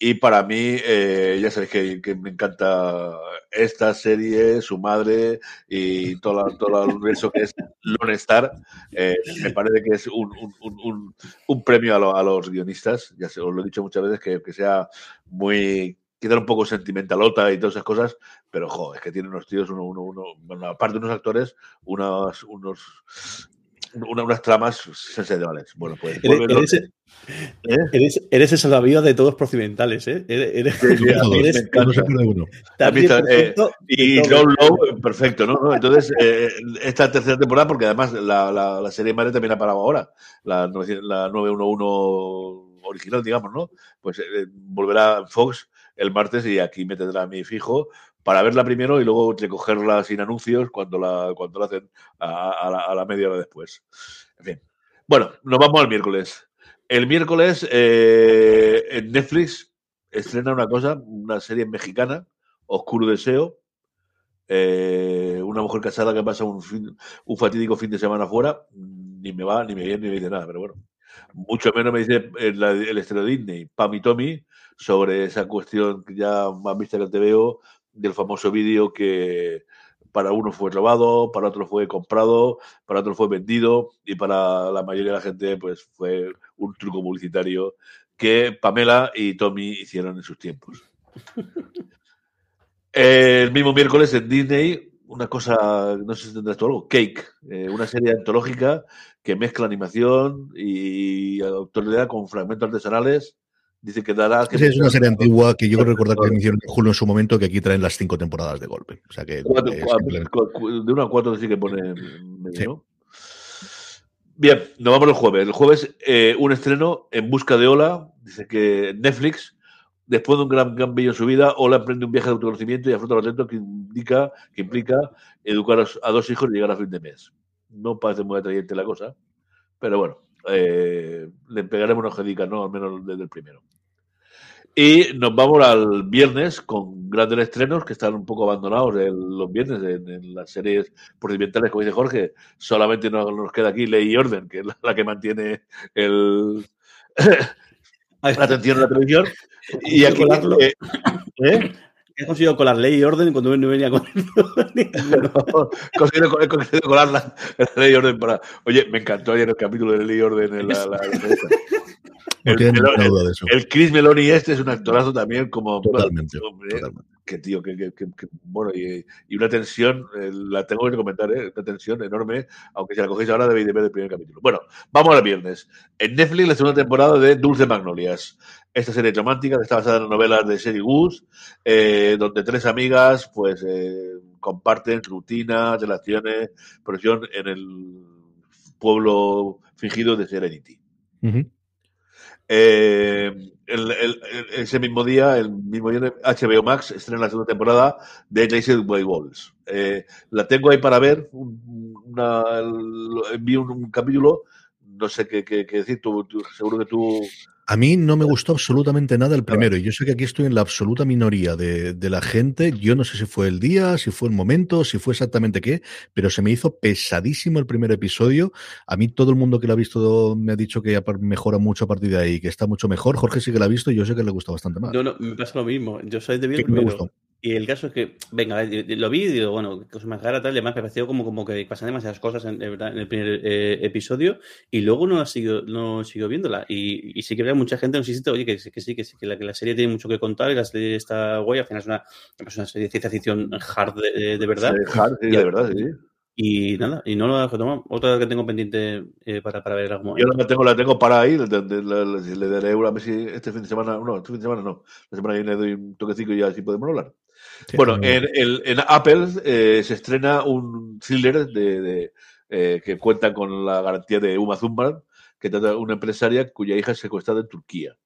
Y para mí, eh, ya sabéis que, me encanta esta serie, su madre y todo, la, todo el universo que es Lone Star. Eh, me parece que es un, un, un, un premio a, lo, a, los guionistas. Ya se, os lo he dicho muchas veces, que, que sea muy quedar un poco sentimentalota y todas esas cosas, pero jo, es que tiene unos tíos, uno, uno, uno bueno, aparte de unos actores, unos, unos una, unas tramas sensacionales. Bueno, pues. Eres, eres, ¿Eh? eres, eres el salvavidas de todos procedimentales, ¿eh? Eres, sí, sí, eres, no se pierde uno. Eh, y John Lowe, perfecto, ¿no? ¿no? Entonces, eh, esta tercera temporada, porque además la, la, la serie madre también ha parado ahora, la, la 911 original, digamos, ¿no? Pues eh, volverá Fox el martes y aquí me tendrá a mí fijo para verla primero y luego recogerla sin anuncios cuando la, cuando la hacen a, la, a la, media hora después. En fin. Bueno, nos vamos al miércoles. El miércoles eh, en Netflix estrena una cosa, una serie mexicana, Oscuro Deseo. Eh, una mujer casada que pasa un, fin, un fatídico fin de semana fuera, ni me va, ni me viene, ni me dice nada, pero bueno. Mucho menos me dice el, el estreno Disney, Pam y Tommy, sobre esa cuestión que ya más vista que te veo del famoso vídeo que para uno fue robado, para otro fue comprado, para otro fue vendido y para la mayoría de la gente pues fue un truco publicitario que Pamela y Tommy hicieron en sus tiempos. (laughs) El mismo miércoles en Disney, una cosa, no sé si tendrás tú algo, Cake, eh, una serie antológica que mezcla animación y autoridad con fragmentos artesanales Dice que dará. Que es una serie antigua que yo creo recordar que hicieron en Julio en su momento, que aquí traen las cinco temporadas de golpe. O sea que. Cuatro, de una a cuatro sí que pone medio, Bien, nos vamos el jueves. El jueves eh, un estreno en busca de Ola. Dice que Netflix, después de un gran cambio en su vida, Ola emprende un viaje de autoconocimiento y afronta lo atento que indica, que implica educar a dos hijos y llegar a fin de mes. No parece muy atrayente la cosa, pero bueno, eh, le pegaremos unos jedica, ¿no? Al menos desde el primero. Y nos vamos al viernes con grandes estrenos que están un poco abandonados los viernes en, las series procedimentales, como dice Jorge. Solamente nos, nos queda aquí Ley y Orden, que es la, que mantiene el, la atención en la televisión. Y aquí, eh, ¿eh? He conseguido colar ley y orden cuando no venía con (laughs) no, he conseguido colar la, ley y orden para. Oye, me encantó ayer el capítulo de ley y orden en la. la, (laughs) el, Chris Meloni este es un actorazo también como totalmente, que tío que, que, que bueno y, y, una tensión eh, la tengo que comentar ¿eh? una tensión enorme aunque si la cogéis ahora debéis de ver el primer capítulo bueno vamos al viernes en Netflix la segunda temporada de Dulce Magnolias esta serie romántica que está basada en novelas de Sherry Woods eh, donde tres amigas pues eh, comparten rutinas relaciones presión en el pueblo fingido de Serenity uh -huh. Eh, el, el, ese mismo día, el mismo día, HBO Max estrena la segunda temporada de Chased by Wolves. Eh, la tengo ahí para ver. Una, envío un, capítulo. No sé qué, qué, qué decir. Tú, tú, seguro que tú a mí no me gustó absolutamente nada el primero. Y yo sé que aquí estoy en la absoluta minoría de, de, la gente. Yo no sé si fue el día, si fue el momento, si fue exactamente qué, pero se me hizo pesadísimo el primer episodio. A mí todo el mundo que lo ha visto me ha dicho que mejora mucho a partir de ahí, que está mucho mejor. Jorge sí que lo ha visto y yo sé que le gusta bastante más. No, no, me pasa lo mismo. Yo soy de bien primero. Y el caso es que, venga, lo vi y digo, bueno, cosa más rara, tal, y además me pareció como, como que pasan demasiadas cosas en, en el primer eh, episodio y luego no sigo, no viéndola. Y, y sí que había mucha gente nos insiste, oye, que, que, sí, que sí, que la, que la, serie tiene mucho que contar y la serie está guay, al final es una, es una serie de ciencia ficción hard de, de verdad. Sí, hard, sí, y, de verdad, sí. Y nada, y no lo. Otra que tengo pendiente eh, para, para ver algo. Yo la tengo, la tengo para ahí, le, daré una, a ver si este fin de semana, no, este fin de semana no, la semana que viene le doy un toquecito y así podemos hablar. Bueno, en, el, en, Apple eh, se estrena un thriller de, de eh, que cuenta con la garantía de Uma Thurman, que trata de una empresaria cuya hija es secuestrada en Turquía.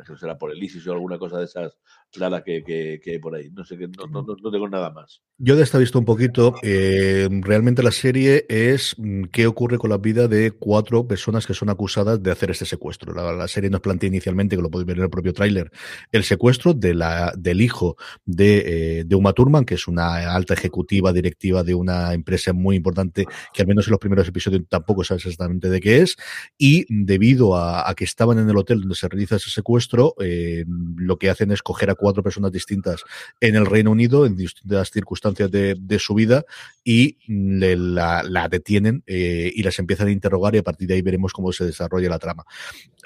Eso será por el ISIS o alguna cosa de esas rara que, que, que, hay por ahí. No sé, no, no, no, tengo nada más. Yo de esta visto un poquito. Eh, realmente la serie es mm, qué ocurre con la vida de cuatro personas que son acusadas de hacer este secuestro. La, la serie nos plantea inicialmente, que lo podéis ver en el propio tráiler, el secuestro de la, del hijo de, eh, de Uma Thurman, que es una alta ejecutiva directiva de una empresa muy importante, que al menos en los primeros episodios tampoco sabes exactamente de qué es. Y debido a, a que estaban en el hotel donde se realiza ese secuestro, eh, lo que hacen es coger a cuatro personas distintas en el Reino Unido, en distintas circunstancias de, de su vida, y le, la, la, detienen eh, y las empiezan a interrogar y a partir de ahí veremos cómo se desarrolla la trama.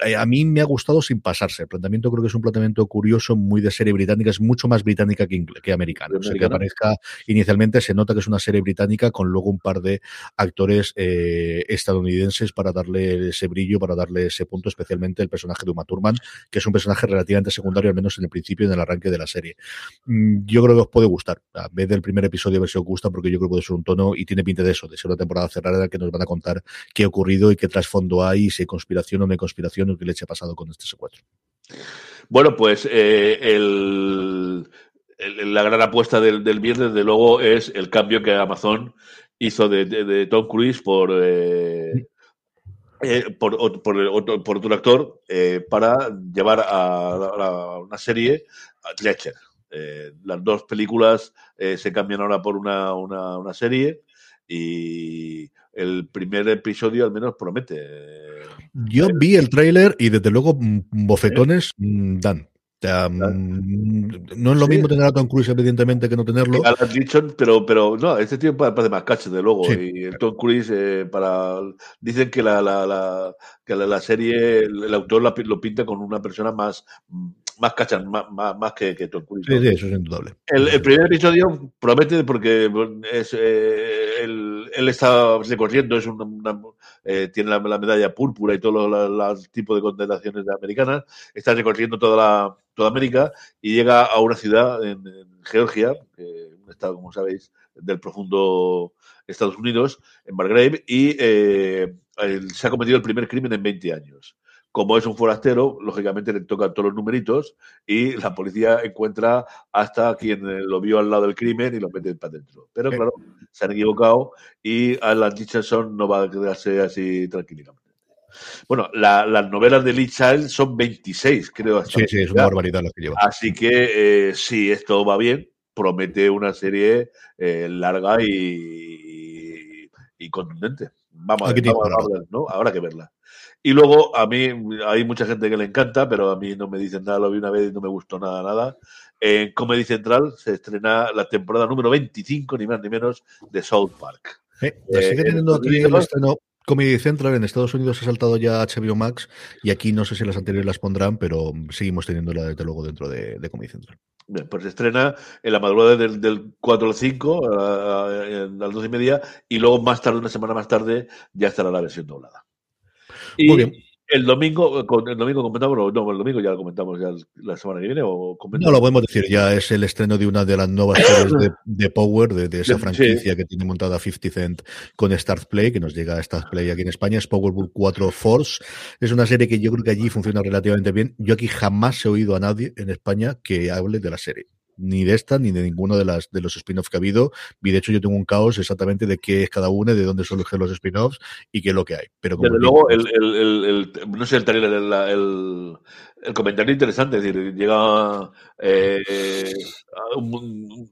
Eh, a mí me ha gustado sin pasarse. El planteamiento creo que es un planteamiento curioso, muy de serie británica, es mucho más británica que, que americana. O sea, que aparezca inicialmente se nota que es una serie británica con luego un par de actores eh, estadounidenses para darle ese brillo, para darle ese punto, especialmente el personaje de Uma Thurman, que es un personaje relativamente secundario, al menos en el principio en el arranque de la serie. Mm, yo creo que os puede gustar. A vez del primer episodio, a ver si os gusta, porque yo creo que puede ser un tono y tiene pinta de eso, de ser una temporada cerrada que nos van a contar qué ha ocurrido y qué trasfondo hay, si hay conspiración o no hay conspiración o qué leche ha pasado con este secuestro. Bueno, pues eh, la gran apuesta del, viernes, de luego, es el cambio que Amazon hizo de Tom Cruise por. Eh, eh, por, por, otro, por, otro, actor eh, para llevar a, una serie a Ledger. Eh, las dos películas eh, se cambian ahora por una, una, una, serie y el primer episodio al menos promete. Yo vi el tráiler y desde luego bofetones ¿Eh? dan. Sea, no es lo sí. mismo tener a Tom Cruise, evidentemente, que no tenerlo. Dicho, pero, pero no, este tío parece más cacho, de luego. Sí. Y el Tom Cruise, eh, para. Dicen que la, la, la que la, la, serie, el autor la, lo pinta con una persona más, más cachas, más, más, más que, que Tom Cruise. ¿no? Sí, sí, eso es indudable. El, el, primer episodio promete porque es, eh, él, él, está recorriendo, es una, una eh, tiene la, la, medalla púrpura y todos los tipos de condenaciones americanas, está recorriendo toda la toda América y llega a una ciudad en, en Georgia, una estado, como sabéis, del profundo Estados Unidos, en Margrave, y eh, se ha cometido el primer crimen en 20 años. Como es un forastero, lógicamente le tocan todos los numeritos y la policía encuentra hasta quien lo vio al lado del crimen y lo mete para adentro. Pero claro, se han equivocado y Alan Richardson no va a quedarse así tranquilamente. Bueno, las novelas de Lee Child son 26, creo. sí, sí, es una barbaridad lo que lleva. Así que eh, si esto va bien, promete una serie eh, larga y, contundente. Vamos, a, ver, ¿no? Habrá que verla. Y luego, a mí, hay mucha gente que le encanta, pero a mí no me dicen nada, lo vi una vez y no me gustó nada, nada. En Comedy Central se estrena la temporada número 25, ni más ni menos, de South Park. Eh, sigue teniendo aquí el estreno Comedy Central en Estados Unidos ha saltado ya HBO Max y aquí no sé si las anteriores las pondrán, pero seguimos teniéndola desde luego dentro de, Comedy Central. Bien, pues se estrena en la madrugada del, del 4 al 5, a, las 12 y media, y luego más tarde, una semana más tarde, ya estará la versión doblada. Muy bien. El domingo, el domingo comentamos, no, el domingo ya lo comentamos ya la semana que viene. O no lo podemos decir, ya es el estreno de una de las nuevas (coughs) series de, Power, de, esa franquicia que tiene montada 50 Cent con Start Play, que nos llega a Start Play aquí en España, es Powerball 4 Force. Es una serie que yo creo que allí funciona relativamente bien. Yo aquí jamás he oído a nadie en España que hable de la serie ni de esta ni de ninguno de las de los spin-offs que ha habido. Y de hecho yo tengo un caos exactamente de qué es cada uno, de dónde surgen los spin-offs y qué es lo que hay. Pero Desde luego, el, el, el, no sé, el, el, comentario interesante, es decir, llega eh,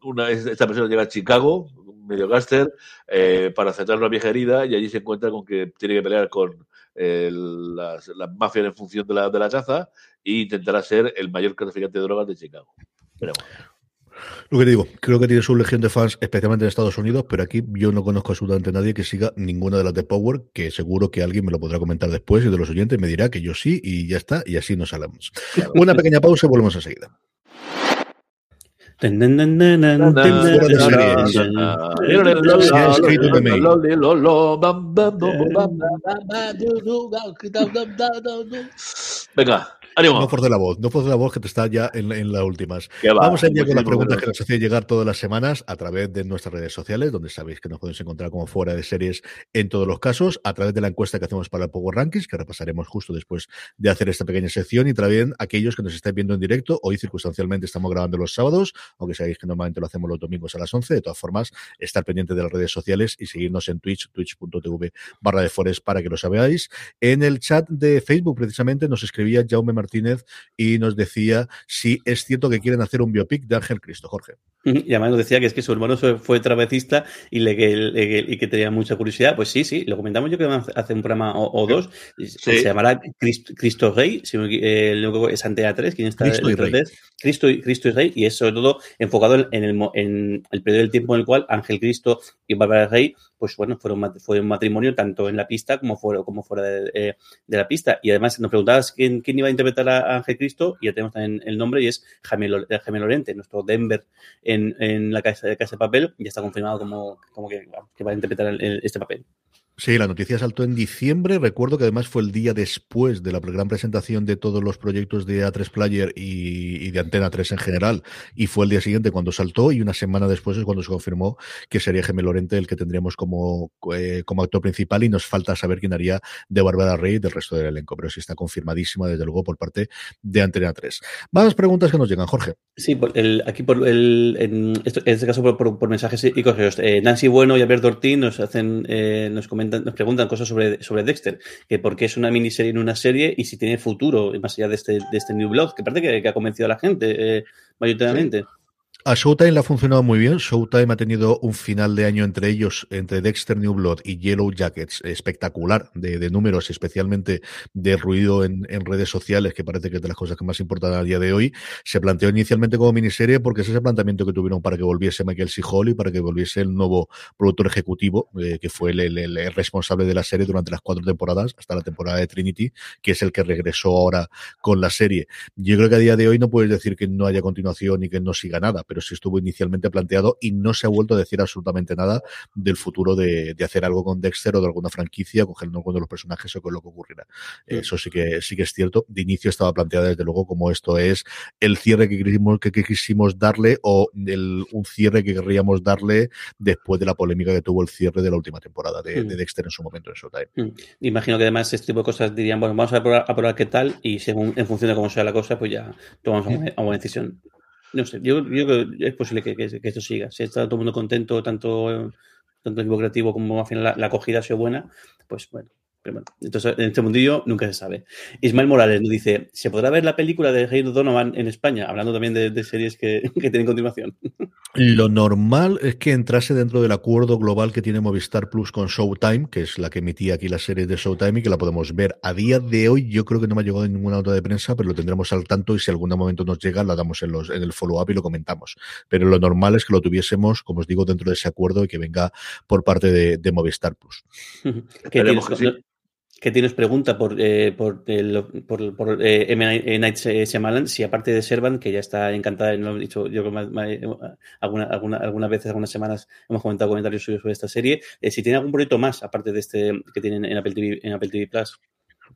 una, esta persona llega a Chicago, medio gaster, eh, para aceptar una vieja herida y allí se encuentra con que tiene que pelear con las, las, mafias en función de la, de la caza e intentará ser el mayor traficante de drogas de Chicago. Pero Lo que digo, creo que tiene su legión de fans, especialmente en Estados Unidos, pero aquí yo no conozco absolutamente a nadie que siga ninguna de las de Power, que seguro que alguien me lo podrá comentar después y de los oyentes me dirá que yo sí y ya está, y así nos hablamos. Una pequeña pausa y volvemos enseguida. Venga, no force la voz, no force la voz que te está ya en, las últimas. Vamos a ir con las preguntas que nos hacía llegar todas las semanas a través de nuestras redes sociales, donde sabéis que nos podéis encontrar como fuera de series en todos los casos, a través de la encuesta que hacemos para el Power Rankings, que repasaremos justo después de hacer esta pequeña sección, y también aquellos que nos estáis viendo en directo. Hoy circunstancialmente estamos grabando los sábados, aunque sabéis que normalmente lo hacemos los domingos a las 11. De todas formas, estar pendiente de las redes sociales y seguirnos en Twitch, twitch.tv barra de Forest para que lo sabéis. En el chat de Facebook, precisamente, nos escribía Jaume Martínez y nos decía si es cierto que quieren hacer un biopic de Ángel Cristo, Jorge. Y además nos decía que es que su hermano fue trapecista y, le, que, y que tenía mucha curiosidad. Pues sí, sí, lo comentamos yo que hace un programa o, dos. Se llamará Cristo, Rey, si eh, es Antea 3, ¿quién está? Cristo y Rey. Cristo, Cristo y Rey, y es sobre todo enfocado en el, en el periodo del tiempo en el cual Ángel Cristo y Bárbara Rey pues bueno, fueron, fue un matrimonio tanto en la pista como fuera, como fuera de, eh, la pista. Y además nos preguntabas quién, quién, iba a interpretar a Ángel Cristo, y ya tenemos también el nombre, y es Jaime, Lorente, nuestro Denver en, en la casa, de casa de papel, y está confirmado como, que, que, va a interpretar este papel. Sí, la noticia saltó en diciembre. Recuerdo que además fue el día después de la gran presentación de todos los proyectos de A3 Player y, de Antena 3 en general. Y fue el día siguiente cuando saltó y una semana después es cuando se confirmó que sería Gemel Lorente el que tendríamos como, eh, como actor principal y nos falta saber quién haría de Bárbara Rey del resto del elenco. Pero sí está confirmadísima desde luego por parte de Antena 3. Más preguntas que nos llegan, Jorge. Sí, aquí en, este caso por, mensajes y correos. Eh, Nancy Bueno y Alberto Ortiz nos hacen, eh, nos comentan nos preguntan cosas sobre, sobre Dexter, que por qué es una miniserie en una serie y si tiene futuro más allá de este, de este New Blood, que parece que, ha convencido a la gente eh, mayoritariamente. A Showtime le ha funcionado muy bien. Showtime ha tenido un final de año entre ellos, entre Dexter New Blood y Yellow Jackets, espectacular de, números, especialmente de ruido en, redes sociales, que parece que es de las cosas que más importan a día de hoy. Se planteó inicialmente como miniserie porque es ese planteamiento que tuvieron para que volviese Michael C. Hall y para que volviese el nuevo productor ejecutivo, eh, que fue el, responsable de la serie durante las cuatro temporadas, hasta la temporada de Trinity, que es el que regresó ahora con la serie. Yo creo que a día de hoy no puedes decir que no haya continuación y que no siga nada pero sí estuvo inicialmente planteado y no se ha vuelto a decir absolutamente nada del futuro de, hacer algo con Dexter o de alguna franquicia, cogiendo alguno de los personajes o con lo que ocurrirá. Eso sí que sí que es cierto. De inicio estaba planteada desde luego como esto es el cierre que quisimos, que, quisimos darle o un cierre que querríamos darle después de la polémica que tuvo el cierre de la última temporada de, Dexter en su momento en Showtime. Imagino que además este tipo de cosas dirían, bueno, vamos a probar, qué tal y según en función de cómo sea la cosa, pues ya tomamos una, buena decisión. No sé, yo, creo que es posible que, esto siga. Si está todo el mundo contento, tanto, tanto el equipo creativo como al final la, acogida ha sido buena, pues bueno, pero bueno, entonces en este mundillo nunca se sabe. Ismael Morales nos dice: ¿Se podrá ver la película de Hayden Donovan en España? Hablando también de, series que, (laughs) que, tienen continuación. Lo normal es que entrase dentro del acuerdo global que tiene Movistar Plus con Showtime, que es la que emitía aquí las series de Showtime y que la podemos ver. A día de hoy, yo creo que no me ha llegado ninguna nota de prensa, pero lo tendremos al tanto y si algún momento nos llega, la damos en, los, en el follow-up y lo comentamos. Pero lo normal es que lo tuviésemos, como os digo, dentro de ese acuerdo y que venga por parte de, Movistar Plus. (laughs) que tienes pregunta por, eh, por, por, por eh, M. Night Shyamalan, si aparte de Servant, que ya está encantada, lo he dicho yo alguna, alguna, algunas veces, algunas semanas hemos comentado comentarios suyos sobre esta serie, eh, si tiene algún proyecto más aparte de este que tienen en Apple TV, en Apple TV Plus.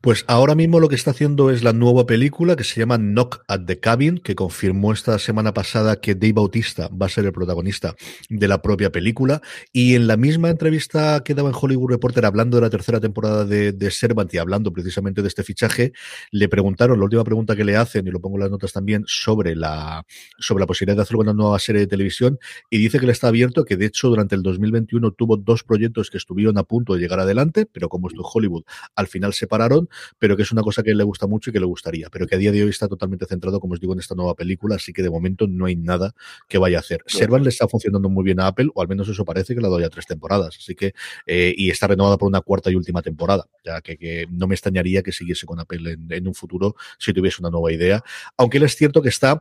Pues ahora mismo lo que está haciendo es la nueva película que se llama Knock at the Cabin, que confirmó esta semana pasada que Dave Bautista va a ser el protagonista de la propia película. Y en la misma entrevista que daba en Hollywood Reporter hablando de la tercera temporada de, de Servant y hablando precisamente de este fichaje, le preguntaron, la última pregunta que le hacen, y lo pongo en las notas también, sobre la, sobre la posibilidad de hacer una nueva serie de televisión, y dice que le está abierto, que de hecho durante el 2021 tuvo dos proyectos que estuvieron a punto de llegar adelante, pero como esto en Hollywood, al final se pararon pero que es una cosa que le gusta mucho y que le gustaría, pero que a día de hoy está totalmente centrado, como os digo, en esta nueva película, así que de momento no hay nada que vaya a hacer. Servan le está funcionando muy bien a Apple, o al menos eso parece que le ha dado ya tres temporadas, así que, eh, y está renovada por una cuarta y última temporada, ya que, no me extrañaría que siguiese con Apple en, un futuro si tuviese una nueva idea, aunque él es cierto que está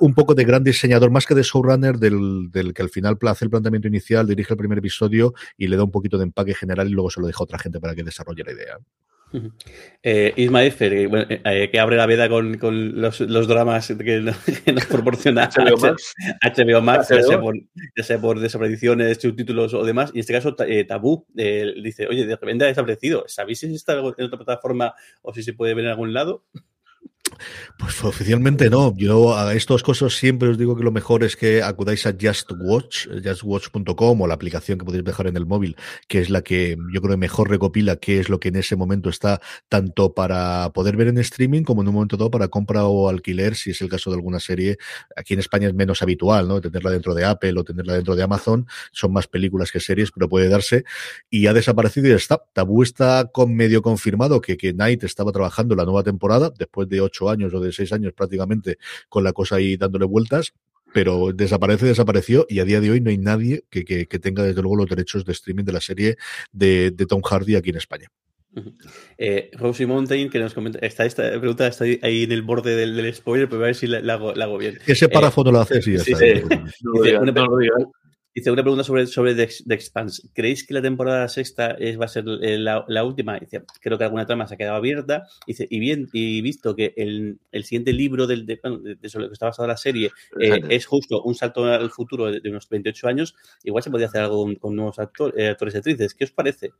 un poco de gran diseñador, más que de showrunner, del, del que al final hace el planteamiento inicial, dirige el primer episodio y le da un poquito de empaque general y luego se lo deja a otra gente para que desarrolle la idea. Eh, Isma Efer, eh, eh, que abre la veda con, con los, los, dramas que, nos proporciona (laughs) HBO Max, HBO Max Ya, sea por, ya, sea por, desapariciones, subtítulos o demás. Y en este caso, eh, Tabú dice: Oye, de repente ha desaparecido. ¿Sabéis si está en otra plataforma o si se puede ver en algún lado? Pues oficialmente no. Yo a estos cosas siempre os digo que lo mejor es que acudáis a Just Watch, justwatch.com o la aplicación que podéis dejar en el móvil, que es la que yo creo que mejor recopila qué es lo que en ese momento está tanto para poder ver en streaming como en un momento dado para compra o alquiler, si es el caso de alguna serie. Aquí en España es menos habitual, ¿no? Tenerla dentro de Apple o tenerla dentro de Amazon. Son más películas que series, pero puede darse. Y ha desaparecido y está. Tabú está con medio confirmado que, que Night estaba trabajando la nueva temporada después de ocho años o de seis años prácticamente con la cosa ahí dándole vueltas pero desaparece, desapareció y a día de hoy no hay nadie que, que, tenga desde luego los derechos de streaming de la serie de, de Tom Hardy aquí en España. Eh, Rosie Mountain, que nos comenta, está esta pregunta está ahí en el borde del, spoiler, pero a ver si la, hago, bien. Ese párrafo no lo haces y ya está. Dice una pregunta sobre, sobre The, Expanse. ¿Creéis que la temporada sexta es, va a ser eh, la, última? Dice, creo que alguna trama se ha quedado abierta. Dice, y bien, y visto que el, siguiente libro del, de, sobre lo que está basada la serie eh, es justo un salto al futuro de, unos 28 años, igual se podría hacer algo con, nuevos eh, actores y actrices. ¿Qué os parece?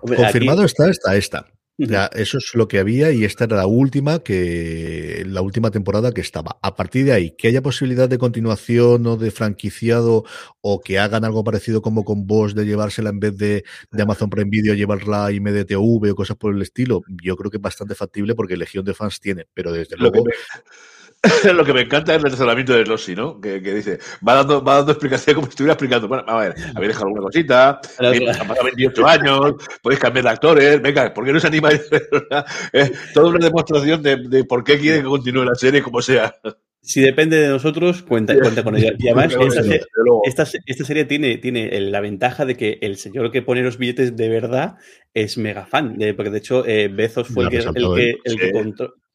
Confirmado está, está esta. Ya, eso es lo que había y esta era la última que la última temporada que estaba. A partir de ahí, que haya posibilidad de continuación o de franquiciado o que hagan algo parecido como con vos de llevársela en vez de, de Amazon Prime Video llevarla a IMDTV o cosas por el estilo, yo creo que es bastante factible porque Legión de fans tiene, pero desde luego (laughs) lo que me encanta es el razonamiento de Rossi, ¿no? Que, que, dice, va dando, va dando explicación como si estuviera explicando. Bueno, a ver, habéis dejado alguna cosita, han pasado 28 años, podéis cambiar de actores, venga, ¿por qué no se anima? (laughs) es toda una demostración de, de por qué quiere que continúe la serie como sea si depende de nosotros, cuenta, cuenta con ella. Y además, esta, esta, serie tiene, tiene la ventaja de que el señor que pone los billetes de verdad es mega fan. De, porque de hecho, eh, Bezos fue el que, el que, el que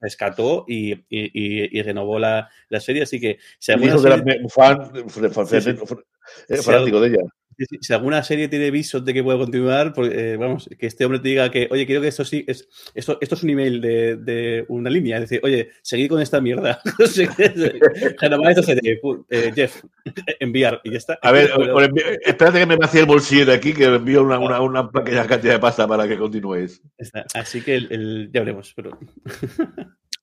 rescató y, y, y, renovó la, la, serie. Así que si alguna serie, fan, fanático de ella. Si, alguna serie tiene visos de que pueda continuar, pues, eh, vamos, que este hombre te diga que, oye, quiero que esto sí, es, esto, esto es un email de, de una línea, es decir, oye, seguid con esta mierda. Eh, Jeff, enviar y ya está. A ver, espérate que me vacíe el bolsillo de aquí, que envío una, una, una, pequeña cantidad de pasta para que continuéis. Así que el, ya veremos, pero...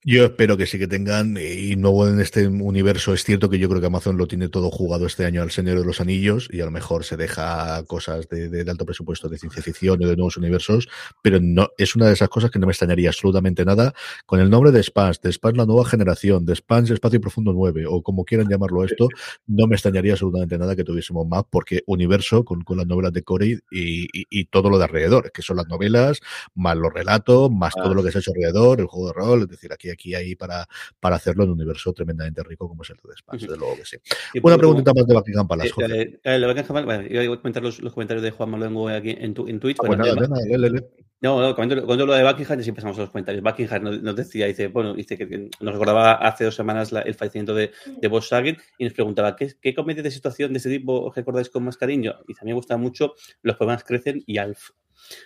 Yo espero que sí que tengan, y nuevo en este universo, es cierto que yo creo que Amazon lo tiene todo jugado este año al Señor de los Anillos y a lo mejor se deja cosas de, de, alto presupuesto de ciencia ficción o de nuevos universos, pero no es una de esas cosas que no me extrañaría absolutamente nada. Con el nombre de Spans, de Spans la nueva generación, de Spans Espacio Profundo 9 o como quieran llamarlo esto, no me extrañaría absolutamente nada que tuviésemos más porque universo con, con las novelas de Corey y, y, y, todo lo de alrededor, que son las novelas, más los relatos, más todo lo que se ha hecho alrededor, el juego de rol, es decir, aquí aquí hay para, para hacerlo en un universo tremendamente rico como es el de Spans, desde luego que sí. Una preguntita más de Buckingham Palace, eh, eh, Buckingham, bueno, yo voy a comentar los, los, comentarios de Juan Maluengo aquí en, tu, en Twitch. Ah, bueno, nada, nada, le, le. No, no, cuando, cuando lo de Buckingham, siempre pasamos a los comentarios. Buckingham nos, nos, decía, dice, bueno, dice que nos recordaba hace dos semanas la, el fallecimiento de, de Volkswagen y nos preguntaba, ¿qué, ¿qué comedia de situación de ese tipo os recordáis con más cariño? Y mí me gusta mucho Los problemas crecen y Alf.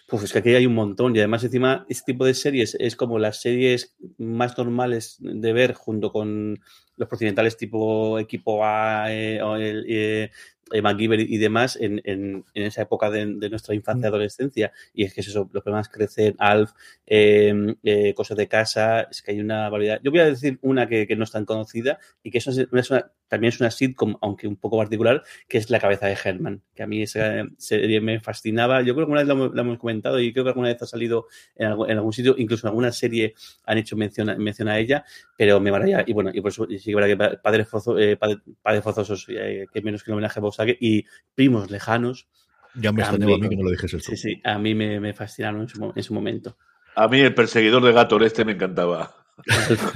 Pues es que aquí hay un montón y además encima este tipo de series es como las series más normales de ver junto con los procedimentales tipo equipo A eh, o el, eh, eh, MacGyver y demás en, en, en, esa época de, de nuestra infancia y adolescencia. Y es que es eso, los problemas crecen, Alf, eh, eh, cosas de casa, es que hay una variedad. Yo voy a decir una que, que no es tan conocida y que eso es una, también es una sitcom, aunque un poco particular, que es La cabeza de Herman, que a mí esa serie me fascinaba. Yo creo que una vez lo, lo hemos comentado y creo que alguna vez ha salido en, algún, en algún sitio, incluso en alguna serie han hecho mención, mención a ella, pero me maravilla. Y bueno, y por eso sí que verdad que Padres, Fozo, eh, padre, padre Forzosos, eh, que menos que el homenaje a Y Primos Lejanos. Ya me extrañaba a mí que no lo dijese Sí, sí, a mí me, me fascinaron en su, en su, momento. A mí el perseguidor de gato este me encantaba.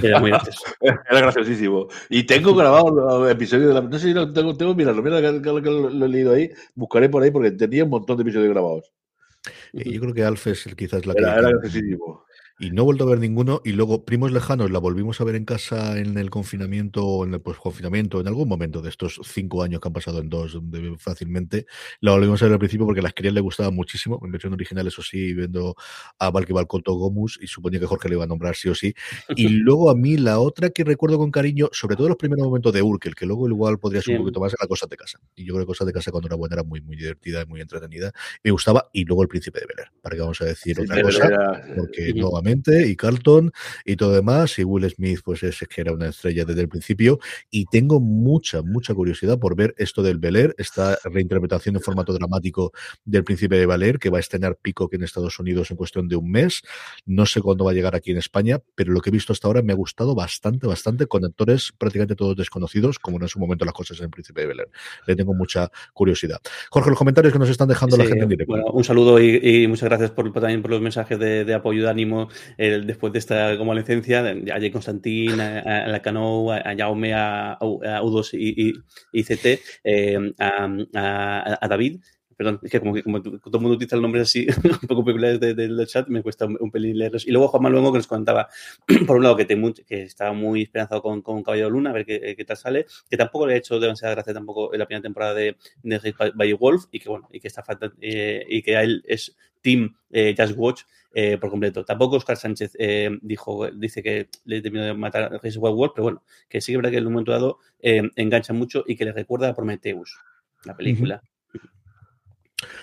Era muy gracioso. (laughs) Era graciosísimo. Y tengo grabado los episodios de la. No sé si lo tengo, tengo mirarlo, mira que, que, que lo, lo, he leído ahí. Buscaré por ahí porque tenía un montón de episodios grabados. Eh, yo creo que Alf es quizás la era, que. Era graciosísimo y no he vuelto a ver ninguno. Y luego, Primos Lejanos, la volvimos a ver en casa en el confinamiento o en el posconfinamiento, en algún momento de estos cinco años que han pasado en dos fácilmente. La volvimos a ver al principio porque a las crías le gustaba muchísimo. En versión original, eso sí, viendo a Valky Balcoto Gomus y suponía que Jorge le iba a nombrar sí o sí. Y (laughs) luego a mí, la otra que recuerdo con cariño, sobre todo los primeros momentos de Urkel, que luego igual podría ser un poquito más, era Cosas de Casa. Y yo creo que Cosas de Casa cuando era buena era muy, muy divertida y muy entretenida. Me gustaba. Y luego El Príncipe de Bel para que vamos a decir sí, otra cosa, era... porque nuevamente y Carlton y todo demás, y Will Smith pues es que era una estrella desde el principio, y tengo mucha, mucha curiosidad por ver esto del Bel esta reinterpretación en formato dramático del Príncipe de Bel que va a estrenar Peacock en Estados Unidos en cuestión de un mes, no sé cuándo va a llegar aquí en España, pero lo que he visto hasta ahora me ha gustado bastante, bastante, con actores prácticamente todos desconocidos, como en su momento las cosas en el Príncipe de Bel Le tengo mucha curiosidad. Jorge, los comentarios que nos están dejando sí, la gente en directo. Bueno, un saludo y, y muchas gracias por, también por los mensajes de, de apoyo y de ánimo. Después de esta convalecencia, a Jay Constantín, a, a Lacanou, a Jaume, a, a U2 y, y, y CT, eh, a, a, a, David. Perdón, es que como, como todo el mundo utiliza el nombre así, (laughs) un poco peculiares del de, de chat, me cuesta un, un, pelín leerlos. Y luego Juan Manuel que nos contaba, (clears throat) por un lado, que, te, que estaba muy esperanzado con, con Caballero Luna, a ver qué, qué, tal sale, que tampoco le ha hecho demasiada gracia tampoco en la primera temporada de, de by Wolf, y que bueno, y que está eh, y que a él es Team eh, Just Watch, eh, por completo. Tampoco Oscar Sánchez eh, dijo, dice que le terminó de matar a Jason World, pero bueno, que sí que es verdad que en un momento dado eh, engancha mucho y que le recuerda a Prometheus, la película. Uh -huh.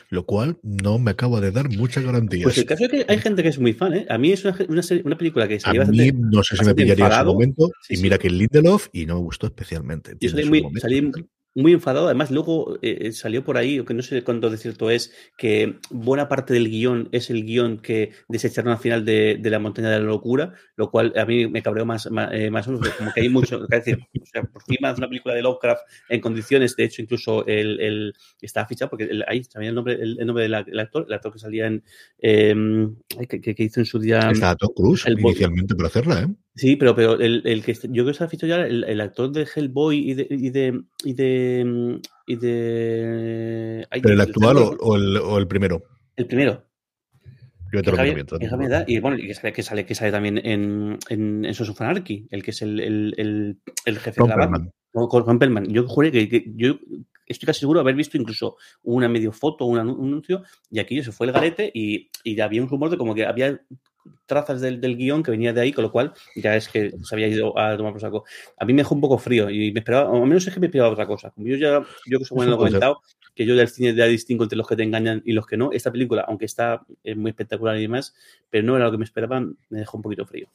Lo cual no me acaba de dar muchas garantías. Pues el caso es que hay gente que es muy fan, ¿eh? A mí es una, una, serie, una película que se A mí bastante, no sé si me pillaría en ese momento. Sí, y mira sí. que Lindelof y no me gustó especialmente. Yo salí muy, salí muy enfadado. Además, luego eh, salió por ahí, que no sé cuánto de cierto es, que buena parte del guion es el guion que desecharon al final de, de, la montaña de la locura, lo cual a mí me cabreó más, más, eh, más menos, como que hay mucho, decir, o sea, por fin más una película de Lovecraft en condiciones, de hecho, incluso el, el está fichado, porque el, ahí también el nombre, el, el nombre del de actor, el actor que salía en, eh, que, que, hizo en su día... Está Tom Cruise inicialmente para hacerla, ¿eh? Sí, pero, pero el, el que yo creo que se ha fichado ya el, el, actor de Hellboy y de y de y de, y de ¿Pero el actual o, o, el, o el primero? El primero. Yo te lo recomiendo. Y bueno, y que sale, que sale, que sale también en, en, en Sons of Anarchy, el que es el, el, el, el jefe Ron de la banda. Con, Perlman. Yo juré que, que, yo estoy casi seguro de haber visto incluso una medio foto, un anuncio, y aquello se fue el garete y, y había un rumor de como que había trazas del, del, guion que venía de ahí, con lo cual ya es que se había ido a tomar por saco. A mí me dejó un poco frío y me esperaba, o al menos es que me esperaba otra cosa. Como yo ya, yo que según lo he comentado, que yo del cine ya distingo entre los que te engañan y los que no. Esta película, aunque está muy espectacular y demás, pero no era lo que me esperaban, me dejó un poquito frío.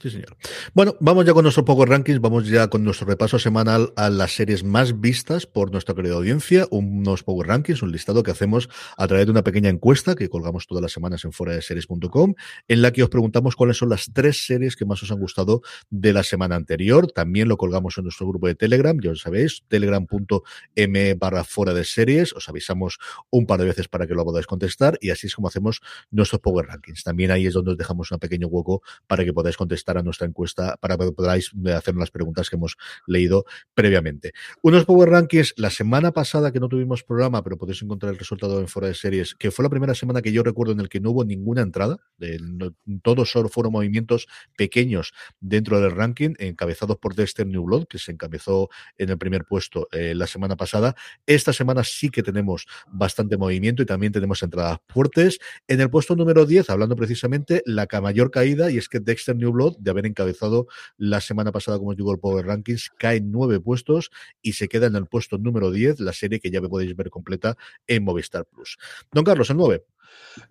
Sí, señor. Bueno, vamos ya con nuestro Power Rankings, vamos ya con nuestro repaso semanal a las series más vistas por nuestra querida audiencia, unos Power Rankings, un listado que hacemos a través de una pequeña encuesta que colgamos todas las semanas en fuera de series.com, en la que os preguntamos cuáles son las tres series que más os han gustado de la semana anterior. También lo colgamos en nuestro grupo de Telegram, ya os sabéis, telegram.m barra fuera de series, os avisamos un par de veces para que lo podáis contestar y así es como hacemos nuestros Power Rankings. También ahí es donde os dejamos un pequeño hueco para que podáis contestar a nuestra encuesta para que podáis hacer las preguntas que hemos leído previamente. Unos Power Rankings la semana pasada que no tuvimos programa, pero podéis encontrar el resultado en fuera de series, que fue la primera semana que yo recuerdo en el que no hubo ninguna entrada. No, todos fueron movimientos pequeños dentro del ranking, encabezados por Dexter New Blood, que se encabezó en el primer puesto eh, la semana pasada. Esta semana sí que tenemos bastante movimiento y también tenemos entradas fuertes. En el puesto número 10, hablando precisamente, la mayor caída, y es que Dexter New Blood de haber encabezado la semana pasada, como os digo, el Power Rankings, cae nueve puestos y se queda en el puesto número 10, la serie que ya me podéis ver completa en Movistar Plus. Don Carlos, el 9.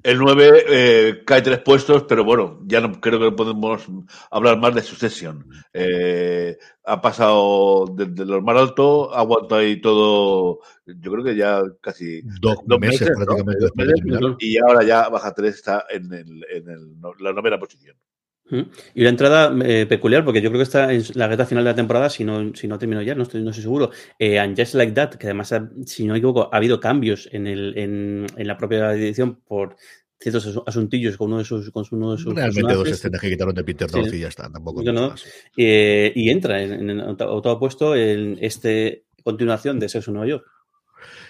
El 9 eh, cae tres puestos, pero bueno, ya no creo que podemos hablar más de Succession. Eh, ha pasado desde lo más alto, ha aguantado ahí todo, yo creo que ya casi dos, dos meses, meses, prácticamente ¿no? meses, y ahora ya baja tres, está en, el, en el, la novena posición. Y una entrada eh, peculiar, porque yo creo que está en la reta final de la temporada, si no, si no termino ya, no estoy, no estoy seguro. Eh, and Just Like That, que además, ha, si no me equivoco, ha habido cambios en, el, en, en la propia edición por ciertos asuntillos con uno de sus con uno de sus realmente dos escenas que quitaron de Peter sí. y ya está tampoco no, eh, y entra en, en, en puesto en este continuación de Sexo Nueva York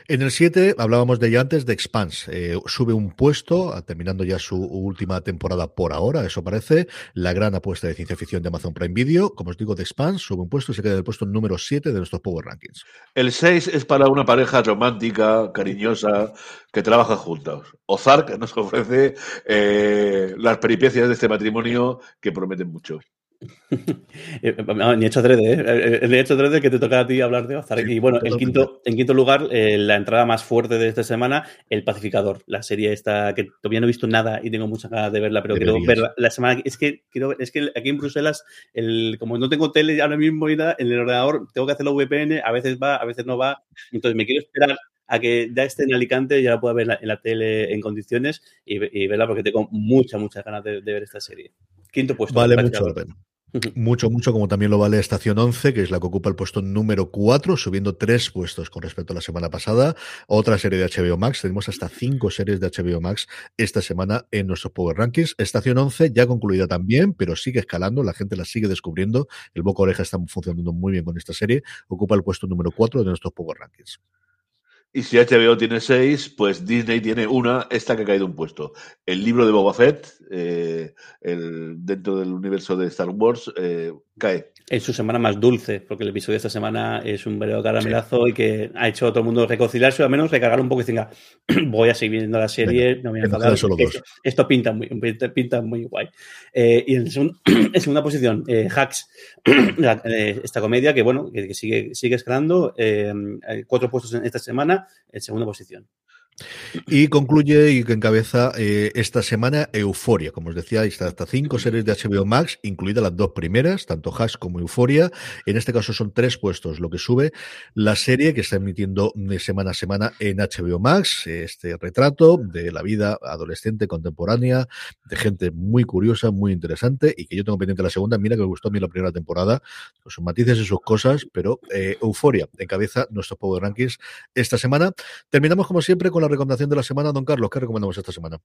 en el 7 hablábamos de ella antes, de Expanse. Eh, sube un puesto, terminando ya su última temporada por ahora, eso parece. La gran apuesta de ciencia ficción de Amazon Prime Video. Como os digo, de Expanse, sube un puesto y se queda en el puesto número 7 de nuestros Power Rankings. El 6 es para una pareja romántica, cariñosa, que trabaja juntos. Ozark nos ofrece eh, las peripecias de este matrimonio que prometen mucho. (laughs) ni hecho adrede, ¿eh? Ni hecho adrede que te toca a ti hablar de Ozark. Sí, y bueno, en quinto, en quinto lugar, eh, la entrada más fuerte de esta semana, El Pacificador. La serie esta que todavía no he visto nada y tengo muchas ganas de verla, pero quiero verla la semana. Es que, quiero, es que aquí en Bruselas, el, como no tengo tele ahora mismo, en el ordenador tengo que hacer la VPN, a veces va, a veces no va. Entonces me quiero esperar a que ya esté en Alicante y ya la pueda ver en la, en la tele en condiciones y, y, verla porque tengo muchas, muchas ganas de, de ver esta serie. Quinto puesto. Vale mucho la pena. Mucho, mucho, como también lo vale Estación 11, que es la que ocupa el puesto número 4, subiendo tres puestos con respecto a la semana pasada. Otra serie de HBO Max, tenemos hasta cinco series de HBO Max esta semana en nuestros Power Rankings. Estación 11 ya concluida también, pero sigue escalando, la gente la sigue descubriendo. El Boca Oreja está funcionando muy bien con esta serie. Ocupa el puesto número 4 de nuestros Power Rankings. Y si HBO tiene seis, pues Disney tiene una, esta que ha caído un puesto. El libro de Boba Fett, eh, el, dentro del universo de Star Wars, eh, cae. En su semana más dulce, porque el episodio de esta semana es un verdadero caramelazo sí. y que ha hecho a todo el mundo reconciliarse o al menos recargar un poco y decir, (clears throat) voy a seguir viendo la serie, Venga, no me voy a enfadar. Esto, esto, pinta muy, pinta muy guay. Eh, y en, segun, (clears throat) en, segunda posición, eh, Hacks, (clears throat) la, eh, esta comedia que bueno, que, que sigue, sigue escalando, cuatro puestos en esta semana, en segunda posición. Y concluye y que encabeza eh, esta semana Euforia. Como os decía, está hasta cinco series de HBO Max, incluidas las dos primeras, tanto Hash como Euforia. En este caso son tres puestos lo que sube la serie que está emitiendo semana a semana en HBO Max. Este retrato de la vida adolescente contemporánea, de gente muy curiosa, muy interesante y que yo tengo pendiente la segunda. Mira que me gustó a mí la primera temporada, con sus matices y sus cosas, pero eh, Euforia encabeza nuestros Power Rankings esta semana. Terminamos como siempre con la recomendación de la semana, don Carlos. ¿Qué recomendamos esta semana?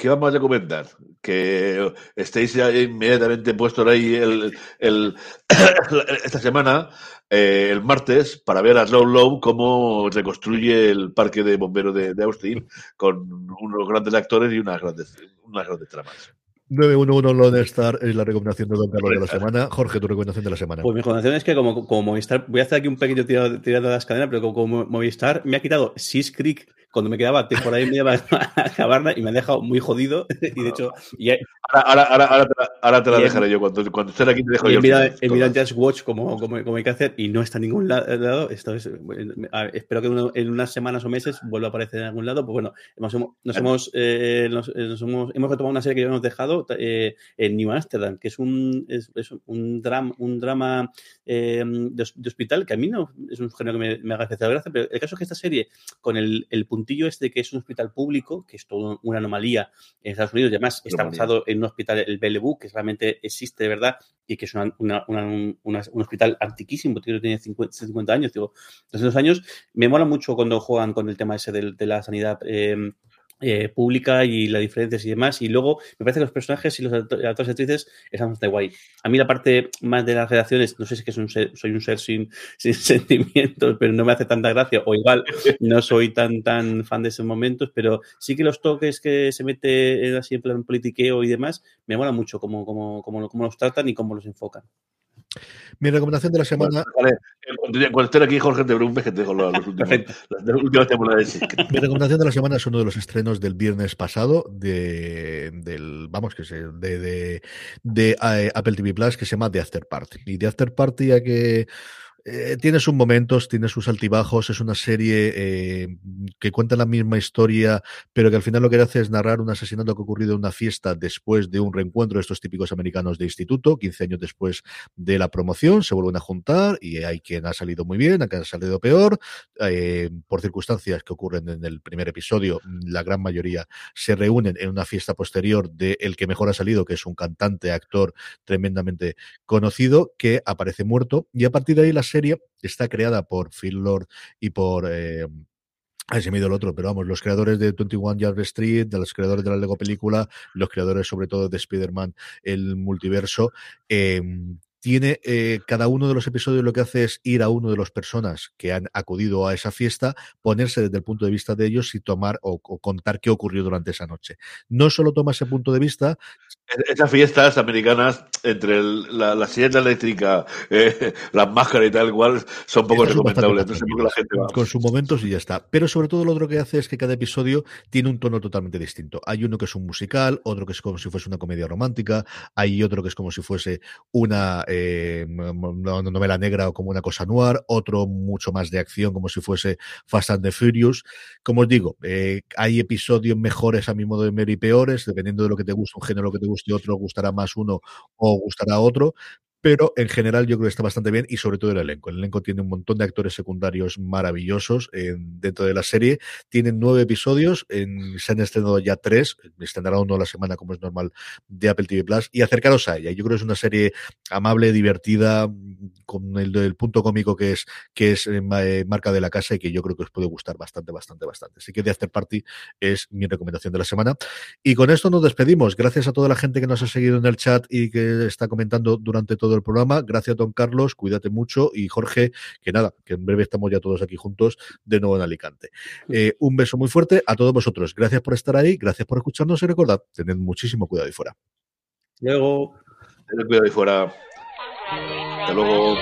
¿Qué vamos a recomendar? Que estéis inmediatamente puestos ahí el, (coughs) esta semana, eh, el martes, para ver a Slow Low cómo reconstruye el parque de bomberos de, de, Austin con unos grandes actores y unas grandes, unas grandes tramas. 911 Lone Star es la recomendación de Don Carlos de la semana. Jorge, tu recomendación de la semana. Pues mi recomendación es que como, como Movistar, voy a hacer aquí un pequeño tirado, de las cadenas, pero como, como Movistar me ha quitado Sis Creek cuando me quedaba temporada y media para (laughs) acabarla y me ha dejado muy jodido. (laughs) Y de hecho. Y ahora, ahora, ahora, te la, ahora te la dejaré yo. Cuando, cuando estés aquí te dejo yo. He mirado Just Watch como, como, como, hay que hacer y no está en ningún lado. Esto es, espero que en unas semanas o meses vuelva a aparecer en algún lado. Pues bueno, nos, hemos, nos, hemos, eh, nos, nos hemos, hemos, retomado una serie que ya hemos dejado eh, en New Amsterdam, que es un, es, es un, drama, un drama eh, de, de, hospital que a mí no es un género que me, me haga especial gracia, pero el caso es que esta serie, con el, el puntillo este que es un hospital público, que es toda una anomalía en Estados Unidos, y además está basado en un hospital, el Bellevue, que realmente existe de verdad y que es una, una, una, un hospital antiquísimo, que tiene 50, 50 años, digo, 200 años. Me mola mucho cuando juegan con el tema ese de, de la sanidad. Eh, eh, pública y las diferencias y demás. Y luego me parece que los personajes y los actores y actrices están bastante guay. A mí la parte más de las redacciones, no sé si es que soy un ser, soy un ser sin, (laughs) sin, sentimientos, pero no me hace tanta gracia, o igual no soy tan tan fan de esos momentos, pero sí que los toques que se mete así en plan politiqueo y demás, me mola mucho cómo, cómo, cómo, cómo los tratan y cómo los enfocan. Mi recomendación de la semana. Vale, cuando esté aquí, Jorge, te preguntes que te dejo los últimos, las últimas temporadas. (laughs) Mi recomendación de la semana es uno de los estrenos del viernes pasado de, del, vamos, que sé, de, de, de, eh, Apple TV Plus que se llama The After Party. Y The After Party, a que eh, tiene sus momentos, tiene sus altibajos, es una serie eh, que cuenta la misma historia, pero que al final lo que hace es narrar un asesinato que ha ocurrido en una fiesta después de un reencuentro de estos típicos americanos de instituto, 15 años después de la promoción, se vuelven a juntar y hay quien ha salido muy bien, hay quien ha salido peor, eh, por circunstancias que ocurren en el primer episodio, la gran mayoría se reúnen en una fiesta posterior de el que mejor ha salido, que es un cantante, actor tremendamente conocido, que aparece muerto. Y a partir de ahí las serie está creada por Phil Lord y por... Eh, se me ido el otro, pero vamos, los creadores de 21 Yard Street, de los creadores de la Lego película, los creadores sobre todo de Spider-Man, el multiverso, eh, tiene eh, cada uno de los episodios lo que hace es ir a uno de las personas que han acudido a esa fiesta, ponerse desde el punto de vista de ellos y tomar o, o contar qué ocurrió durante esa noche. No solo toma ese punto de vista. Esas fiestas americanas, entre el, la, la, silla eléctrica, (laughs) eh, las máscaras y tal, igual, son poco recomendables. Entonces, la gente va. Con sus momentos y ya está. Pero sobre todo lo otro que hace es que cada episodio tiene un tono totalmente distinto. Hay uno que es un musical, otro que es como si fuese una comedia romántica, hay otro que es como si fuese una eh, una novela negra o como una cosa noir, otro mucho más de acción como si fuese Fast and the Furious. Como os digo, eh, hay episodios mejores a mi modo de ver y peores, dependiendo de lo que te guste un género, que te guste otro, gustará más uno o gustará otro, pero en general yo creo que está bastante bien y sobre todo el elenco. El elenco tiene un montón de actores secundarios maravillosos en, dentro de la serie. Tienen nueve episodios, se han estrenado ya tres, estrenará uno a la semana como es normal de Apple TV Plus y acercaros a ella. Yo creo que es una serie amable, divertida, con el, el punto cómico que es, que es eh, eh, marca de la casa y que yo creo que os puede gustar bastante, bastante, bastante. Así que The After Party es mi recomendación de la semana. Y con esto nos despedimos. Gracias a toda la gente que nos ha seguido en el chat y que está comentando durante todo el programa. Gracias, don Carlos, cuídate mucho. Y Jorge, que nada, que en breve estamos ya todos aquí juntos de nuevo en Alicante. Eh, un beso muy fuerte a todos vosotros. Gracias por estar ahí, gracias por escucharnos y recordad, tened muchísimo cuidado ahí fuera. Luego. Tened cuidado ahí fuera. Hasta luego.